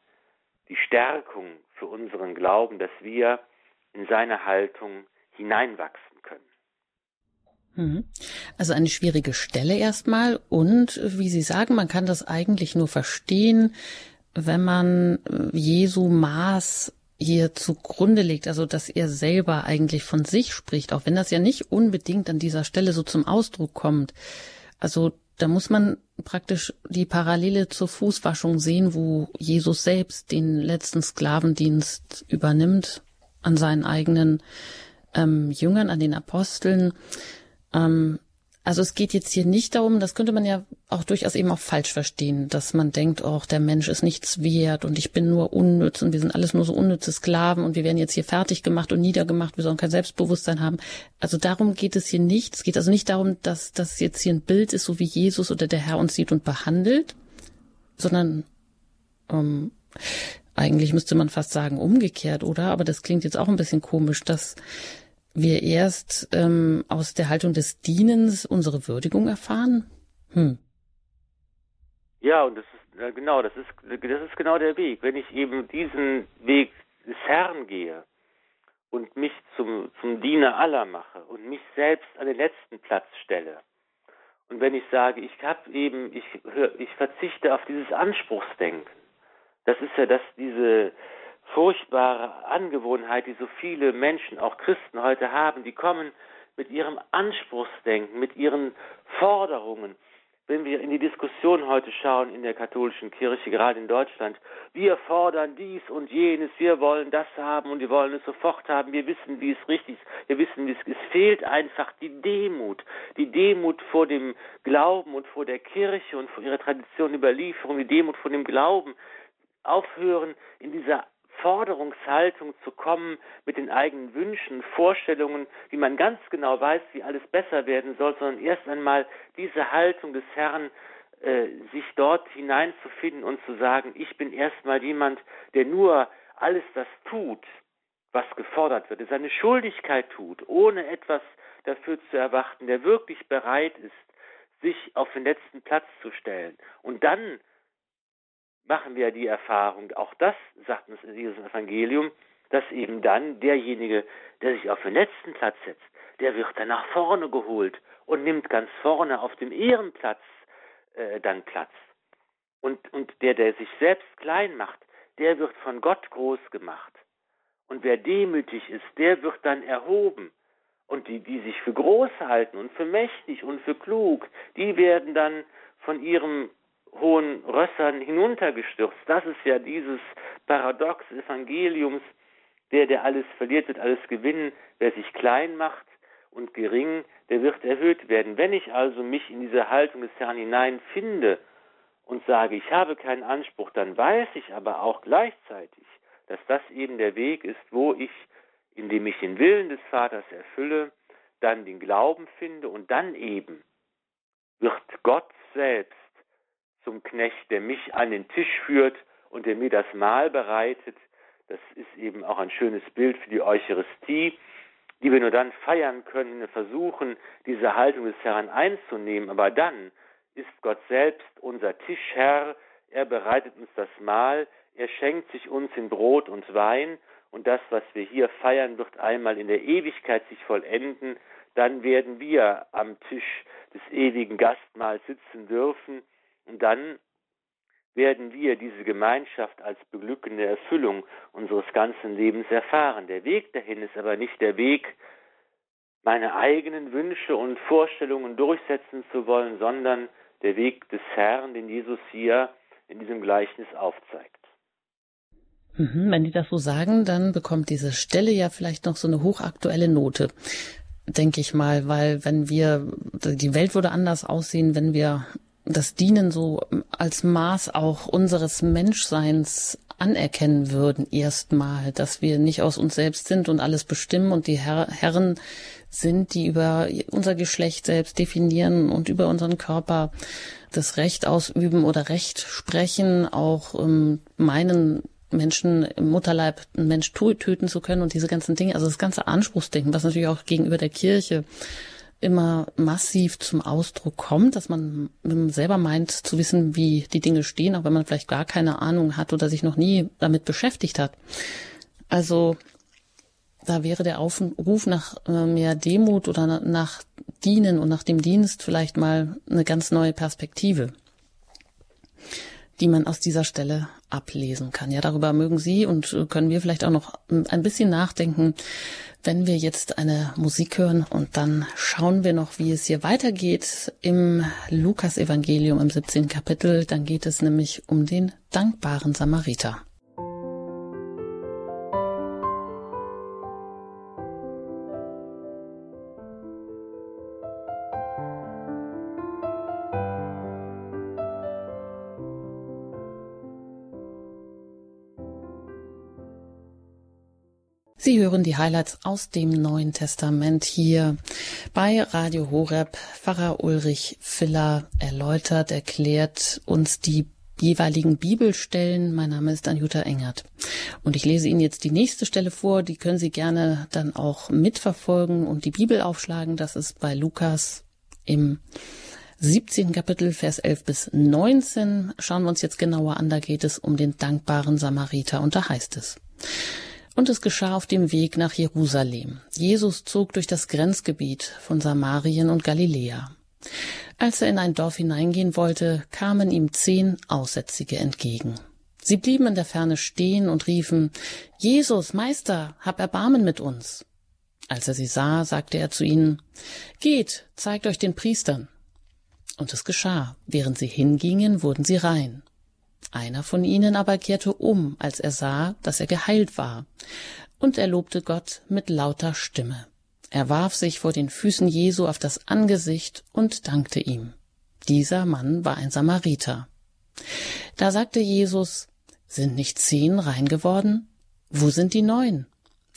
Speaker 2: die Stärkung für unseren Glauben, dass wir in seine Haltung hineinwachsen können.
Speaker 1: Mhm. Also eine schwierige Stelle erstmal und wie Sie sagen, man kann das eigentlich nur verstehen, wenn man Jesu Maß hier zugrunde legt, also dass er selber eigentlich von sich spricht, auch wenn das ja nicht unbedingt an dieser Stelle so zum Ausdruck kommt. Also da muss man praktisch die Parallele zur Fußwaschung sehen, wo Jesus selbst den letzten Sklavendienst übernimmt an seinen eigenen ähm, Jüngern, an den Aposteln. Ähm, also es geht jetzt hier nicht darum, das könnte man ja auch durchaus eben auch falsch verstehen, dass man denkt, oh, der Mensch ist nichts wert und ich bin nur unnütz und wir sind alles nur so unnütze Sklaven und wir werden jetzt hier fertig gemacht und niedergemacht, wir sollen kein Selbstbewusstsein haben. Also darum geht es hier nicht. Es geht also nicht darum, dass das jetzt hier ein Bild ist, so wie Jesus oder der Herr uns sieht und behandelt, sondern ähm, eigentlich müsste man fast sagen umgekehrt, oder? Aber das klingt jetzt auch ein bisschen komisch, dass wir erst ähm, aus der Haltung des Dienens unsere Würdigung erfahren? Hm.
Speaker 2: Ja, und das ist genau, das ist das ist genau der Weg. Wenn ich eben diesen Weg des Herrn gehe und mich zum zum Diener aller mache und mich selbst an den letzten Platz stelle. Und wenn ich sage, ich habe eben, ich, ich verzichte auf dieses Anspruchsdenken, das ist ja das, diese, furchtbare Angewohnheit, die so viele Menschen, auch Christen heute haben, die kommen mit ihrem Anspruchsdenken, mit ihren Forderungen. Wenn wir in die Diskussion heute schauen in der katholischen Kirche, gerade in Deutschland, wir fordern dies und jenes, wir wollen das haben und wir wollen es sofort haben, wir wissen, wie es richtig ist, wir wissen, wie es ist. Es fehlt einfach die Demut, die Demut vor dem Glauben und vor der Kirche und vor ihrer Tradition, Überlieferung, die Demut vor dem Glauben. Aufhören, in dieser Forderungshaltung zu kommen mit den eigenen Wünschen, Vorstellungen, wie man ganz genau weiß, wie alles besser werden soll, sondern erst einmal diese Haltung des Herrn, äh, sich dort hineinzufinden und zu sagen, ich bin erstmal jemand, der nur alles das tut, was gefordert wird, der seine Schuldigkeit tut, ohne etwas dafür zu erwarten, der wirklich bereit ist, sich auf den letzten Platz zu stellen. Und dann machen wir die Erfahrung, auch das sagt uns in diesem Evangelium, dass eben dann derjenige, der sich auf den letzten Platz setzt, der wird dann nach vorne geholt und nimmt ganz vorne auf dem Ehrenplatz äh, dann Platz. Und, und der, der sich selbst klein macht, der wird von Gott groß gemacht. Und wer demütig ist, der wird dann erhoben. Und die, die sich für groß halten und für mächtig und für klug, die werden dann von ihrem hohen Rössern hinuntergestürzt. Das ist ja dieses Paradox des Evangeliums. Der, der alles verliert, wird alles gewinnen. Wer sich klein macht und gering, der wird erhöht werden. Wenn ich also mich in diese Haltung des Herrn hineinfinde und sage, ich habe keinen Anspruch, dann weiß ich aber auch gleichzeitig, dass das eben der Weg ist, wo ich, indem ich den Willen des Vaters erfülle, dann den Glauben finde und dann eben wird Gott selbst zum Knecht, der mich an den Tisch führt und der mir das Mahl bereitet. Das ist eben auch ein schönes Bild für die Eucharistie, die wir nur dann feiern können, wenn wir versuchen, diese Haltung des Herrn einzunehmen. Aber dann ist Gott selbst unser Tischherr, er bereitet uns das Mahl, er schenkt sich uns in Brot und Wein und das, was wir hier feiern, wird einmal in der Ewigkeit sich vollenden. Dann werden wir am Tisch des ewigen Gastmahls sitzen dürfen dann werden wir diese Gemeinschaft als beglückende Erfüllung unseres ganzen Lebens erfahren. Der Weg dahin ist aber nicht der Weg, meine eigenen Wünsche und Vorstellungen durchsetzen zu wollen, sondern der Weg des Herrn, den Jesus hier in diesem Gleichnis aufzeigt.
Speaker 1: Mhm, wenn die das so sagen, dann bekommt diese Stelle ja vielleicht noch so eine hochaktuelle Note. denke ich mal, weil wenn wir, die Welt würde anders aussehen, wenn wir das Dienen so als Maß auch unseres Menschseins anerkennen würden erstmal, dass wir nicht aus uns selbst sind und alles bestimmen und die Herr Herren sind, die über unser Geschlecht selbst definieren und über unseren Körper das Recht ausüben oder Recht sprechen, auch ähm, meinen Menschen im Mutterleib einen Mensch töten zu können und diese ganzen Dinge, also das ganze Anspruchsdenken, was natürlich auch gegenüber der Kirche immer massiv zum Ausdruck kommt, dass man selber meint zu wissen, wie die Dinge stehen, auch wenn man vielleicht gar keine Ahnung hat oder sich noch nie damit beschäftigt hat. Also da wäre der Aufruf nach äh, mehr Demut oder nach Dienen und nach dem Dienst vielleicht mal eine ganz neue Perspektive, die man aus dieser Stelle ablesen kann. Ja, darüber mögen Sie und können wir vielleicht auch noch ein bisschen nachdenken, wenn wir jetzt eine Musik hören und dann schauen wir noch, wie es hier weitergeht im Lukas-Evangelium im 17. Kapitel. Dann geht es nämlich um den dankbaren Samariter. Sie hören die Highlights aus dem Neuen Testament hier bei Radio Horeb. Pfarrer Ulrich Filler erläutert, erklärt uns die jeweiligen Bibelstellen. Mein Name ist Anjuta Engert. Und ich lese Ihnen jetzt die nächste Stelle vor. Die können Sie gerne dann auch mitverfolgen und die Bibel aufschlagen. Das ist bei Lukas im 17. Kapitel, Vers 11 bis 19. Schauen wir uns jetzt genauer an. Da geht es um den dankbaren Samariter. Und da heißt es. Und es geschah auf dem Weg nach Jerusalem. Jesus zog durch das Grenzgebiet von Samarien und Galiläa. Als er in ein Dorf hineingehen wollte, kamen ihm zehn Aussätzige entgegen. Sie blieben in der Ferne stehen und riefen, Jesus, Meister, hab Erbarmen mit uns. Als er sie sah, sagte er zu ihnen, Geht, zeigt euch den Priestern. Und es geschah. Während sie hingingen, wurden sie rein. Einer von ihnen aber kehrte um, als er sah, dass er geheilt war, und er lobte Gott mit lauter Stimme. Er warf sich vor den Füßen Jesu auf das Angesicht und dankte ihm. Dieser Mann war ein Samariter. Da sagte Jesus, sind nicht zehn rein geworden? Wo sind die neun?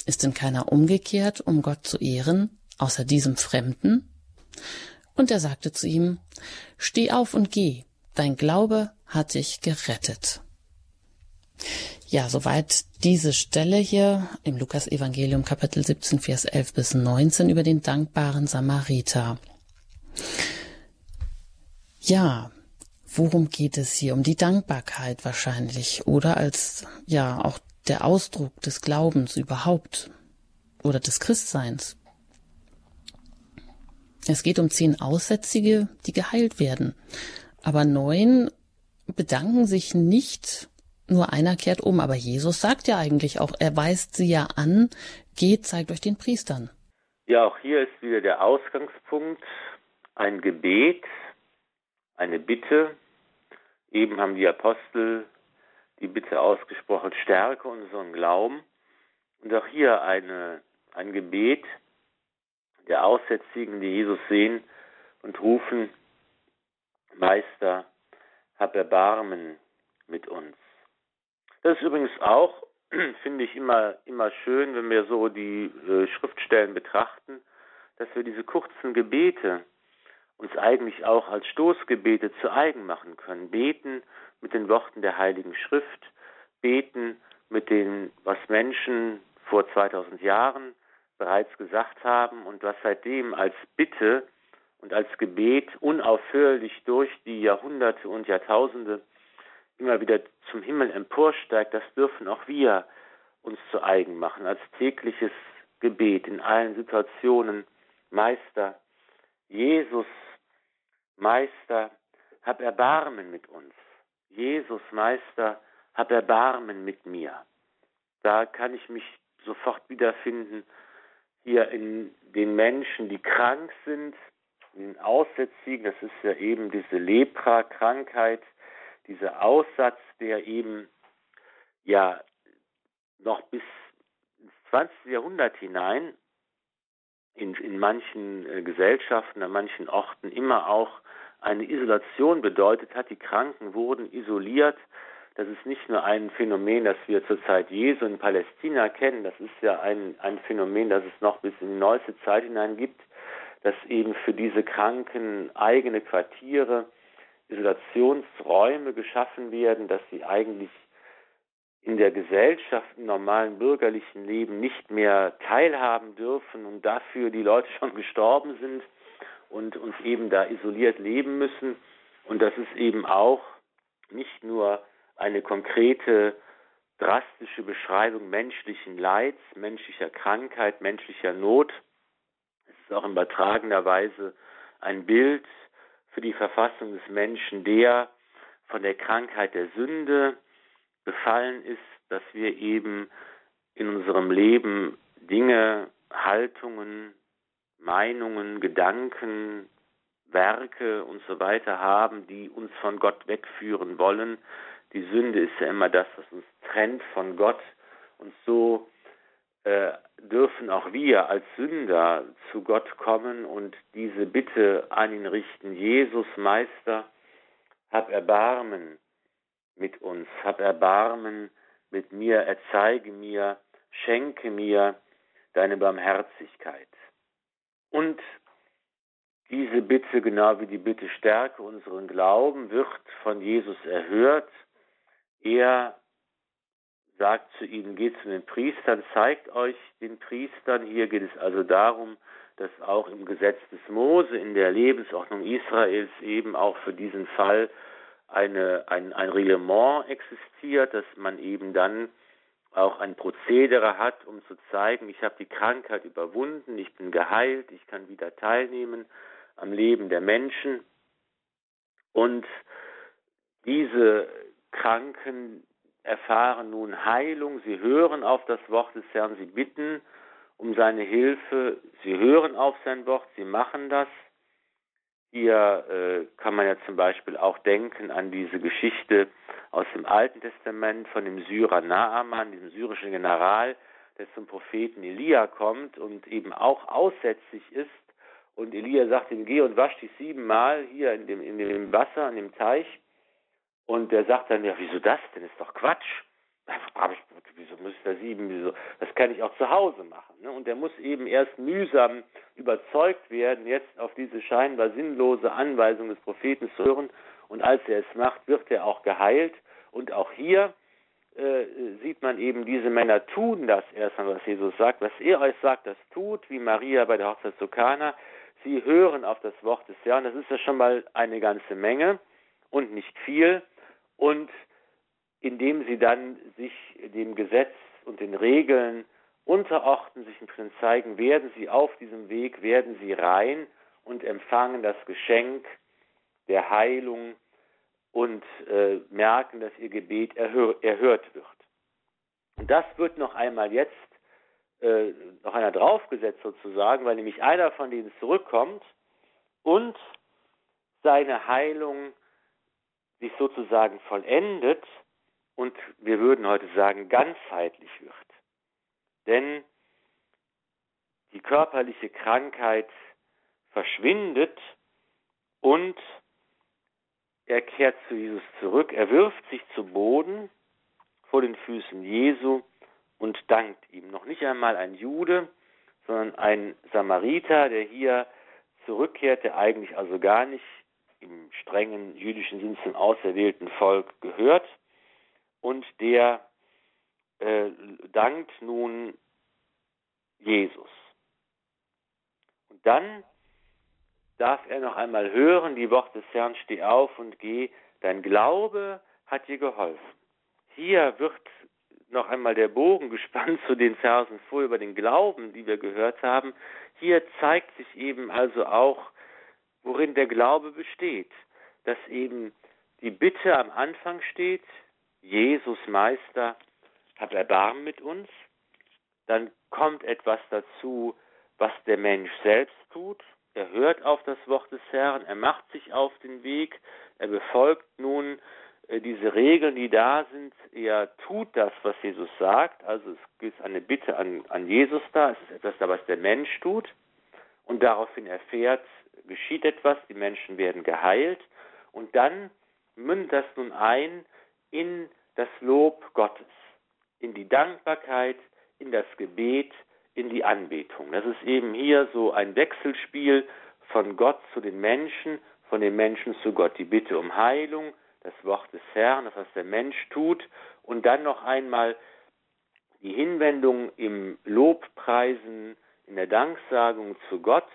Speaker 1: Ist denn keiner umgekehrt, um Gott zu ehren, außer diesem Fremden? Und er sagte zu ihm, Steh auf und geh, dein Glaube hat dich gerettet. Ja, soweit diese Stelle hier im Lukas Evangelium Kapitel 17 Vers 11 bis 19 über den dankbaren Samariter. Ja, worum geht es hier? Um die Dankbarkeit wahrscheinlich oder als ja auch der Ausdruck des Glaubens überhaupt oder des Christseins. Es geht um zehn Aussätzige, die geheilt werden. Aber neun bedanken sich nicht, nur einer kehrt um. Aber Jesus sagt ja eigentlich auch, er weist sie ja an, geht, zeigt euch den Priestern.
Speaker 2: Ja, auch hier ist wieder der Ausgangspunkt ein Gebet, eine Bitte. Eben haben die Apostel die Bitte ausgesprochen, stärke unseren Glauben. Und auch hier eine, ein Gebet der Aussätzigen, die Jesus sehen und rufen, Meister, hab Erbarmen mit uns. Das ist übrigens auch, finde ich, immer, immer schön, wenn wir so die äh, Schriftstellen betrachten, dass wir diese kurzen Gebete uns eigentlich auch als Stoßgebete zu eigen machen können. Beten mit den Worten der Heiligen Schrift, beten mit dem, was Menschen vor 2000 Jahren bereits gesagt haben und was seitdem als Bitte und als Gebet unaufhörlich durch die Jahrhunderte und Jahrtausende immer wieder zum Himmel emporsteigt, das dürfen auch wir uns zu eigen machen, als tägliches Gebet in allen Situationen. Meister, Jesus, Meister, hab Erbarmen mit uns. Jesus, Meister, hab Erbarmen mit mir. Da kann ich mich sofort wiederfinden, hier in den Menschen, die krank sind, Aussätzigen, das ist ja eben diese Lepra-Krankheit, dieser Aussatz, der eben ja noch bis ins 20. Jahrhundert hinein in, in manchen äh, Gesellschaften, an manchen Orten immer auch eine Isolation bedeutet hat. Die Kranken wurden isoliert. Das ist nicht nur ein Phänomen, das wir zur Zeit Jesu in Palästina kennen. Das ist ja ein, ein Phänomen, das es noch bis in die neueste Zeit hinein gibt, dass eben für diese Kranken eigene Quartiere, Isolationsräume geschaffen werden, dass sie eigentlich in der Gesellschaft, im normalen bürgerlichen Leben nicht mehr teilhaben dürfen und dafür die Leute schon gestorben sind und uns eben da isoliert leben müssen. Und das ist eben auch nicht nur eine konkrete, drastische Beschreibung menschlichen Leids, menschlicher Krankheit, menschlicher Not. Ist auch in übertragener Weise ein Bild für die Verfassung des Menschen, der von der Krankheit der Sünde befallen ist, dass wir eben in unserem Leben Dinge, Haltungen, Meinungen, Gedanken, Werke und so weiter haben, die uns von Gott wegführen wollen. Die Sünde ist ja immer das, was uns trennt von Gott. Und so äh, dürfen auch wir als Sünder zu Gott kommen und diese Bitte an ihn richten. Jesus, Meister, hab Erbarmen mit uns, hab Erbarmen mit mir, erzeige mir, schenke mir deine Barmherzigkeit. Und diese Bitte, genau wie die Bitte stärke unseren Glauben, wird von Jesus erhört. Er sagt zu ihnen, geht zu den Priestern, zeigt euch den Priestern. Hier geht es also darum, dass auch im Gesetz des Mose, in der Lebensordnung Israels eben auch für diesen Fall eine, ein, ein Reglement existiert, dass man eben dann auch ein Prozedere hat, um zu zeigen, ich habe die Krankheit überwunden, ich bin geheilt, ich kann wieder teilnehmen am Leben der Menschen. Und diese Kranken erfahren nun Heilung, sie hören auf das Wort des Herrn, sie bitten um seine Hilfe, sie hören auf sein Wort, sie machen das. Hier äh, kann man ja zum Beispiel auch denken an diese Geschichte aus dem Alten Testament von dem Syrer Naaman, diesem syrischen General, der zum Propheten Elia kommt und eben auch aussätzlich ist. Und Elia sagt ihm, geh und wasch dich siebenmal hier in dem, in dem Wasser, in dem Teich. Und der sagt dann, ja, wieso das denn? Ist doch Quatsch. Wieso muss ich da sieben? Wieso? Das kann ich auch zu Hause machen. Ne? Und der muss eben erst mühsam überzeugt werden, jetzt auf diese scheinbar sinnlose Anweisung des Propheten zu hören. Und als er es macht, wird er auch geheilt. Und auch hier äh, sieht man eben, diese Männer tun das erstmal, was Jesus sagt. Was er euch sagt, das tut, wie Maria bei der Hochzeit zu Kana. Sie hören auf das Wort des Herrn. Das ist ja schon mal eine ganze Menge und nicht viel. Und indem sie dann sich dem Gesetz und den Regeln unterordnen, sich im Prinzip zeigen, werden sie auf diesem Weg, werden sie rein und empfangen das Geschenk der Heilung und äh, merken, dass ihr Gebet erhör erhört wird. Und das wird noch einmal jetzt äh, noch einer draufgesetzt sozusagen, weil nämlich einer von denen zurückkommt und seine Heilung sich sozusagen vollendet und wir würden heute sagen ganzheitlich wird. Denn die körperliche Krankheit verschwindet und er kehrt zu Jesus zurück, er wirft sich zu Boden vor den Füßen Jesu und dankt ihm. Noch nicht einmal ein Jude, sondern ein Samariter, der hier zurückkehrt, der eigentlich also gar nicht im strengen jüdischen Sinn zum auserwählten Volk gehört und der äh, dankt nun Jesus. Und dann darf er noch einmal hören, die Worte des Herrn, steh auf und geh, dein Glaube hat dir geholfen. Hier wird noch einmal der Bogen gespannt zu den Versen vor über den Glauben, die wir gehört haben. Hier zeigt sich eben also auch, worin der Glaube besteht, dass eben die Bitte am Anfang steht, Jesus Meister, hab Erbarmen mit uns. Dann kommt etwas dazu, was der Mensch selbst tut. Er hört auf das Wort des Herrn, er macht sich auf den Weg, er befolgt nun äh, diese Regeln, die da sind. Er tut das, was Jesus sagt. Also es ist eine Bitte an, an Jesus da. Es ist etwas da, was der Mensch tut. und daraufhin erfährt, geschieht etwas, die Menschen werden geheilt und dann mündet das nun ein in das Lob Gottes, in die Dankbarkeit, in das Gebet, in die Anbetung. Das ist eben hier so ein Wechselspiel von Gott zu den Menschen, von den Menschen zu Gott. Die Bitte um Heilung, das Wort des Herrn, das was der Mensch tut und dann noch einmal die Hinwendung im Lobpreisen, in der Danksagung zu Gott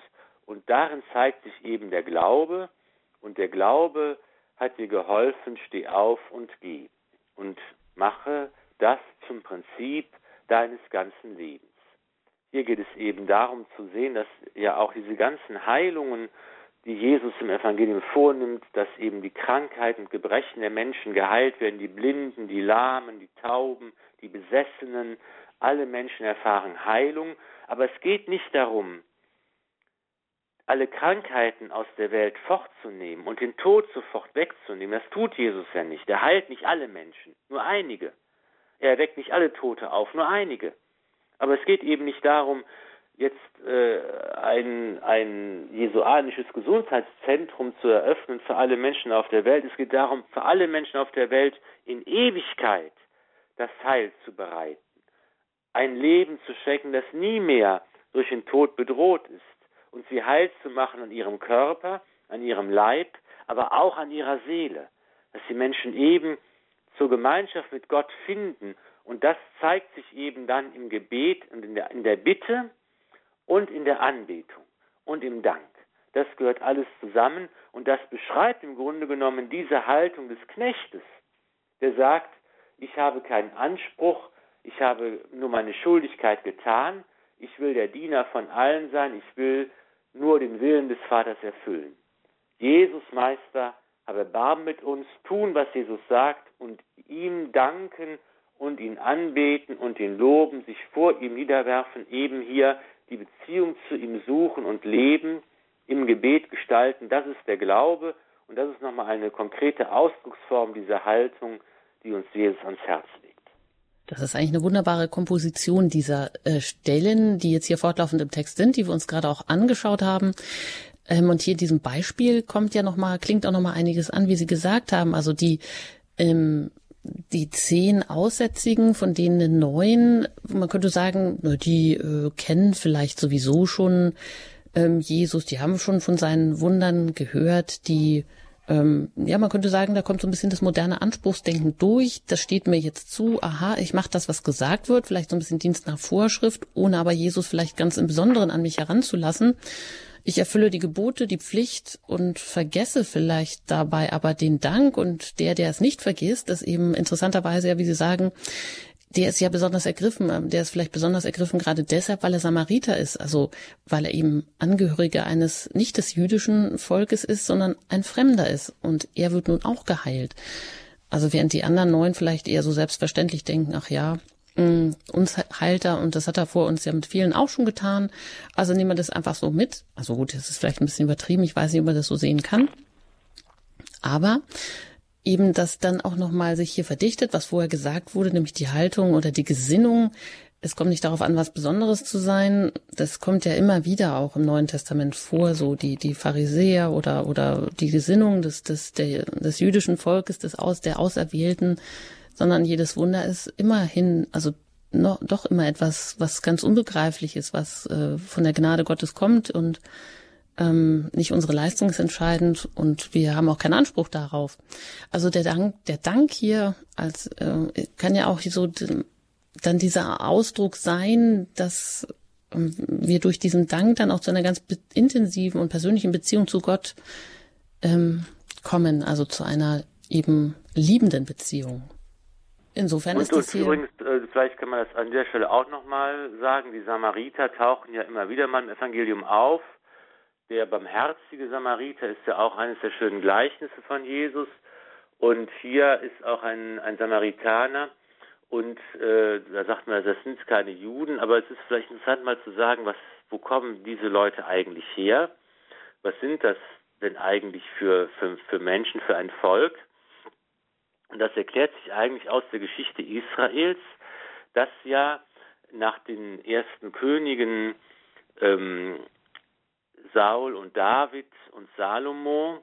Speaker 2: und darin zeigt sich eben der Glaube. Und der Glaube hat dir geholfen, steh auf und geh. Und mache das zum Prinzip deines ganzen Lebens. Hier geht es eben darum zu sehen, dass ja auch diese ganzen Heilungen, die Jesus im Evangelium vornimmt, dass eben die Krankheiten und Gebrechen der Menschen geheilt werden, die Blinden, die Lahmen, die Tauben, die Besessenen, alle Menschen erfahren Heilung, aber es geht nicht darum, alle Krankheiten aus der Welt fortzunehmen und den Tod sofort wegzunehmen. Das tut Jesus ja nicht. Er heilt nicht alle Menschen, nur einige. Er erweckt nicht alle Tote auf, nur einige. Aber es geht eben nicht darum, jetzt äh, ein, ein jesuanisches Gesundheitszentrum zu eröffnen für alle Menschen auf der Welt. Es geht darum, für alle Menschen auf der Welt in Ewigkeit das Heil zu bereiten. Ein Leben zu schenken, das nie mehr durch den Tod bedroht ist. Und sie heil zu machen an ihrem Körper, an ihrem Leib, aber auch an ihrer Seele. Dass die Menschen eben zur Gemeinschaft mit Gott finden. Und das zeigt sich eben dann im Gebet und in der, in der Bitte und in der Anbetung und im Dank. Das gehört alles zusammen und das beschreibt im Grunde genommen diese Haltung des Knechtes, der sagt, ich habe keinen Anspruch, ich habe nur meine Schuldigkeit getan, ich will der Diener von allen sein, ich will nur den Willen des Vaters erfüllen. Jesus Meister, habe Erbarmen mit uns, tun, was Jesus sagt und ihm danken und ihn anbeten und ihn loben, sich vor ihm niederwerfen, eben hier die Beziehung zu ihm suchen und leben, im Gebet gestalten. Das ist der Glaube und das ist nochmal eine konkrete Ausdrucksform dieser Haltung, die uns Jesus ans Herz legt.
Speaker 1: Das ist eigentlich eine wunderbare Komposition dieser äh, Stellen, die jetzt hier fortlaufend im Text sind, die wir uns gerade auch angeschaut haben. Ähm, und hier in diesem Beispiel kommt ja noch mal, klingt auch noch mal einiges an, wie Sie gesagt haben. Also die ähm, die zehn Aussätzigen, von denen neun, man könnte sagen, die äh, kennen vielleicht sowieso schon ähm, Jesus, die haben schon von seinen Wundern gehört, die ähm, ja, man könnte sagen, da kommt so ein bisschen das moderne Anspruchsdenken durch. Das steht mir jetzt zu. Aha, ich mache das, was gesagt wird, vielleicht so ein bisschen Dienst nach Vorschrift, ohne aber Jesus vielleicht ganz im Besonderen an mich heranzulassen. Ich erfülle die Gebote, die Pflicht und vergesse vielleicht dabei aber den Dank und der, der es nicht vergisst, ist eben interessanterweise ja, wie Sie sagen, der ist ja besonders ergriffen, der ist vielleicht besonders ergriffen gerade deshalb, weil er Samariter ist, also weil er eben Angehöriger eines nicht des jüdischen Volkes ist, sondern ein Fremder ist und er wird nun auch geheilt. Also während die anderen neun vielleicht eher so selbstverständlich denken, ach ja, mh, uns heilt er und das hat er vor uns ja mit vielen auch schon getan. Also nehmen wir das einfach so mit. Also gut, das ist vielleicht ein bisschen übertrieben, ich weiß nicht, ob man das so sehen kann. Aber eben das dann auch nochmal sich hier verdichtet, was vorher gesagt wurde, nämlich die Haltung oder die Gesinnung. Es kommt nicht darauf an, was Besonderes zu sein. Das kommt ja immer wieder auch im Neuen Testament vor, so die, die Pharisäer oder, oder die Gesinnung des, des, der, des jüdischen Volkes, des Aus, der Auserwählten, sondern jedes Wunder ist immerhin, also noch, doch immer etwas, was ganz unbegreiflich ist, was äh, von der Gnade Gottes kommt und ähm, nicht unsere Leistung ist entscheidend und wir haben auch keinen Anspruch darauf. Also der Dank, der Dank hier als äh, kann ja auch so dann dieser Ausdruck sein, dass ähm, wir durch diesen Dank dann auch zu einer ganz intensiven und persönlichen Beziehung zu Gott ähm, kommen, also zu einer eben liebenden Beziehung. Insofern
Speaker 2: und,
Speaker 1: ist das
Speaker 2: hier übrigens, äh, vielleicht kann man das an der Stelle auch nochmal sagen, die Samariter tauchen ja immer wieder mal im Evangelium auf der barmherzige Samariter ist ja auch eines der schönen Gleichnisse von Jesus. Und hier ist auch ein, ein Samaritaner. Und äh, da sagt man, das sind keine Juden, aber es ist vielleicht interessant mal zu sagen, was, wo kommen diese Leute eigentlich her? Was sind das denn eigentlich für, für, für Menschen, für ein Volk? Und das erklärt sich eigentlich aus der Geschichte Israels, dass ja nach den ersten Königen ähm, Saul und David und Salomo,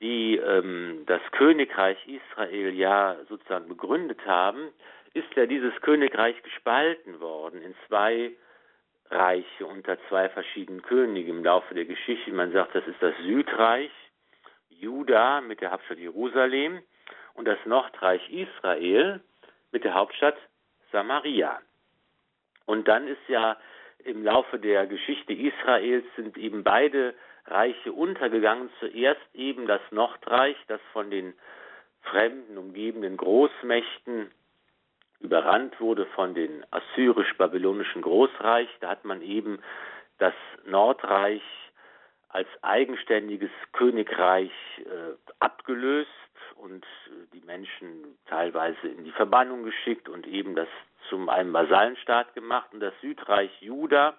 Speaker 2: die ähm, das Königreich Israel ja sozusagen begründet haben, ist ja dieses Königreich gespalten worden in zwei Reiche unter zwei verschiedenen Königen im Laufe der Geschichte. Man sagt, das ist das Südreich, Juda mit der Hauptstadt Jerusalem und das Nordreich Israel mit der Hauptstadt Samaria. Und dann ist ja im Laufe der Geschichte Israels sind eben beide Reiche untergegangen. Zuerst eben das Nordreich, das von den fremden, umgebenden Großmächten überrannt wurde von den assyrisch-babylonischen Großreich. Da hat man eben das Nordreich als eigenständiges Königreich äh, abgelöst und äh, die Menschen teilweise in die Verbannung geschickt und eben das zum einem Vasallenstaat gemacht. Und das Südreich Juda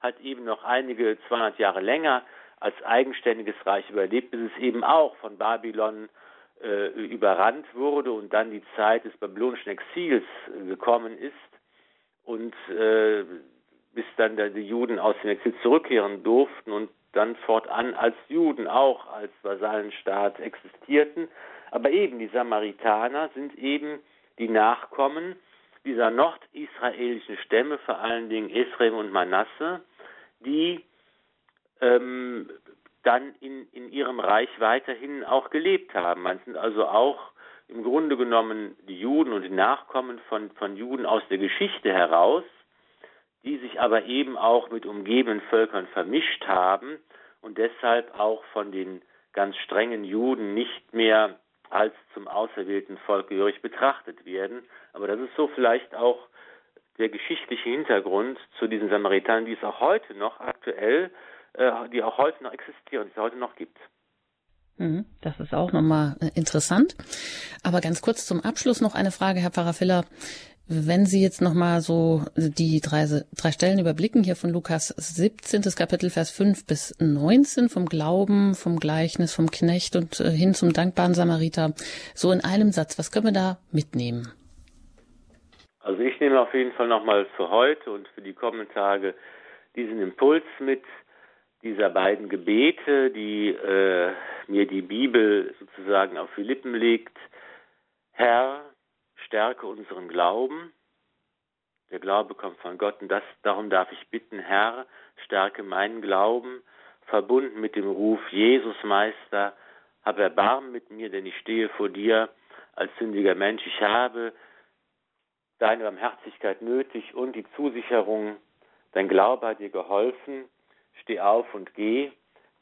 Speaker 2: hat eben noch einige 200 Jahre länger als eigenständiges Reich überlebt, bis es eben auch von Babylon äh, überrannt wurde und dann die Zeit des babylonischen Exils äh, gekommen ist und äh, bis dann die Juden aus dem Exil zurückkehren durften und dann fortan als Juden auch als Vasallenstaat existierten. Aber eben die Samaritaner sind eben die Nachkommen dieser nordisraelischen Stämme, vor allen Dingen Ephraim und Manasse, die ähm, dann in, in ihrem Reich weiterhin auch gelebt haben. Man sind also auch im Grunde genommen die Juden und die Nachkommen von, von Juden aus der Geschichte heraus, die sich aber eben auch mit umgebenden Völkern vermischt haben und deshalb auch von den ganz strengen Juden nicht mehr als zum auserwählten Volk gehörig betrachtet werden. Aber das ist so vielleicht auch der geschichtliche Hintergrund zu diesen Samaritanern, die es auch heute noch aktuell äh, die auch heute noch existieren, die es heute noch gibt.
Speaker 1: Mhm, das ist auch nochmal äh, interessant. Aber ganz kurz zum Abschluss noch eine Frage, Herr Pfarrer Filler. Wenn Sie jetzt nochmal so die drei, drei Stellen überblicken, hier von Lukas 17. Kapitel, Vers 5 bis 19, vom Glauben, vom Gleichnis, vom Knecht und äh, hin zum dankbaren Samariter, so in einem Satz, was können wir da mitnehmen?
Speaker 2: Also ich nehme auf jeden Fall nochmal für heute und für die kommenden Tage diesen Impuls mit, dieser beiden Gebete, die äh, mir die Bibel sozusagen auf die Lippen legt. Herr, stärke unseren Glauben. Der Glaube kommt von Gott und das, darum darf ich bitten, Herr, stärke meinen Glauben, verbunden mit dem Ruf Jesus Meister, hab Erbarmen mit mir, denn ich stehe vor dir als sündiger Mensch. Ich habe deine Barmherzigkeit nötig und die Zusicherung, dein Glaube hat dir geholfen Steh auf und geh,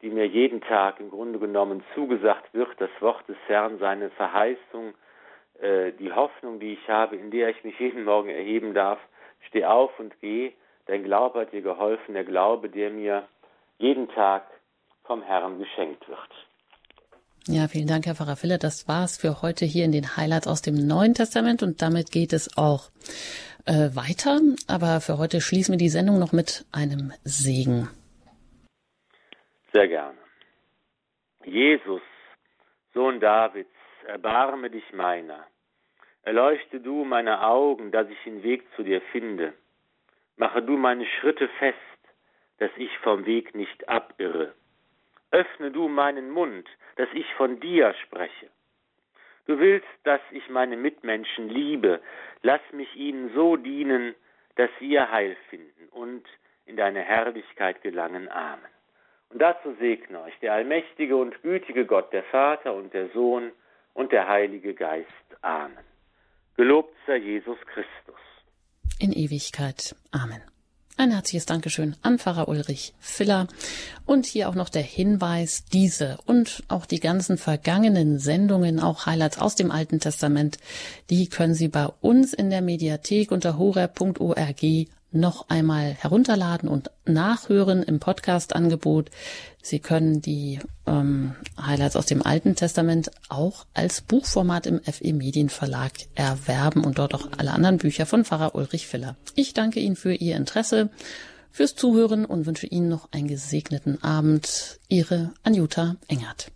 Speaker 2: die mir jeden Tag im Grunde genommen zugesagt wird, das Wort des Herrn, seine Verheißung, äh, die Hoffnung, die ich habe, in der ich mich jeden Morgen erheben darf. Steh auf und geh, dein Glaube hat dir geholfen, der Glaube, der mir jeden Tag vom Herrn geschenkt wird.
Speaker 1: Ja, vielen Dank, Herr Pfarrer Filler. Das war's für heute hier in den Highlights aus dem Neuen Testament und damit geht es auch äh, weiter. Aber für heute schließen wir die Sendung noch mit einem Segen.
Speaker 2: Sehr gerne. Jesus, Sohn Davids, erbarme dich meiner. Erleuchte du meine Augen, dass ich den Weg zu dir finde. Mache du meine Schritte fest, dass ich vom Weg nicht abirre. Öffne du meinen Mund, dass ich von dir spreche. Du willst, dass ich meine Mitmenschen liebe. Lass mich ihnen so dienen, dass sie ihr Heil finden und in deine Herrlichkeit gelangen. Amen. Und dazu segne euch der allmächtige und gütige Gott, der Vater und der Sohn und der Heilige Geist. Amen. Gelobt sei Jesus Christus.
Speaker 1: In Ewigkeit. Amen. Ein herzliches Dankeschön an Pfarrer Ulrich Filler. Und hier auch noch der Hinweis, diese und auch die ganzen vergangenen Sendungen, auch Highlights aus dem Alten Testament, die können Sie bei uns in der Mediathek unter horeb.org noch einmal herunterladen und nachhören im Podcast-Angebot. Sie können die ähm, Highlights aus dem Alten Testament auch als Buchformat im FE Medienverlag erwerben und dort auch alle anderen Bücher von Pfarrer Ulrich Filler. Ich danke Ihnen für Ihr Interesse, fürs Zuhören und wünsche Ihnen noch einen gesegneten Abend. Ihre Anjuta Engert.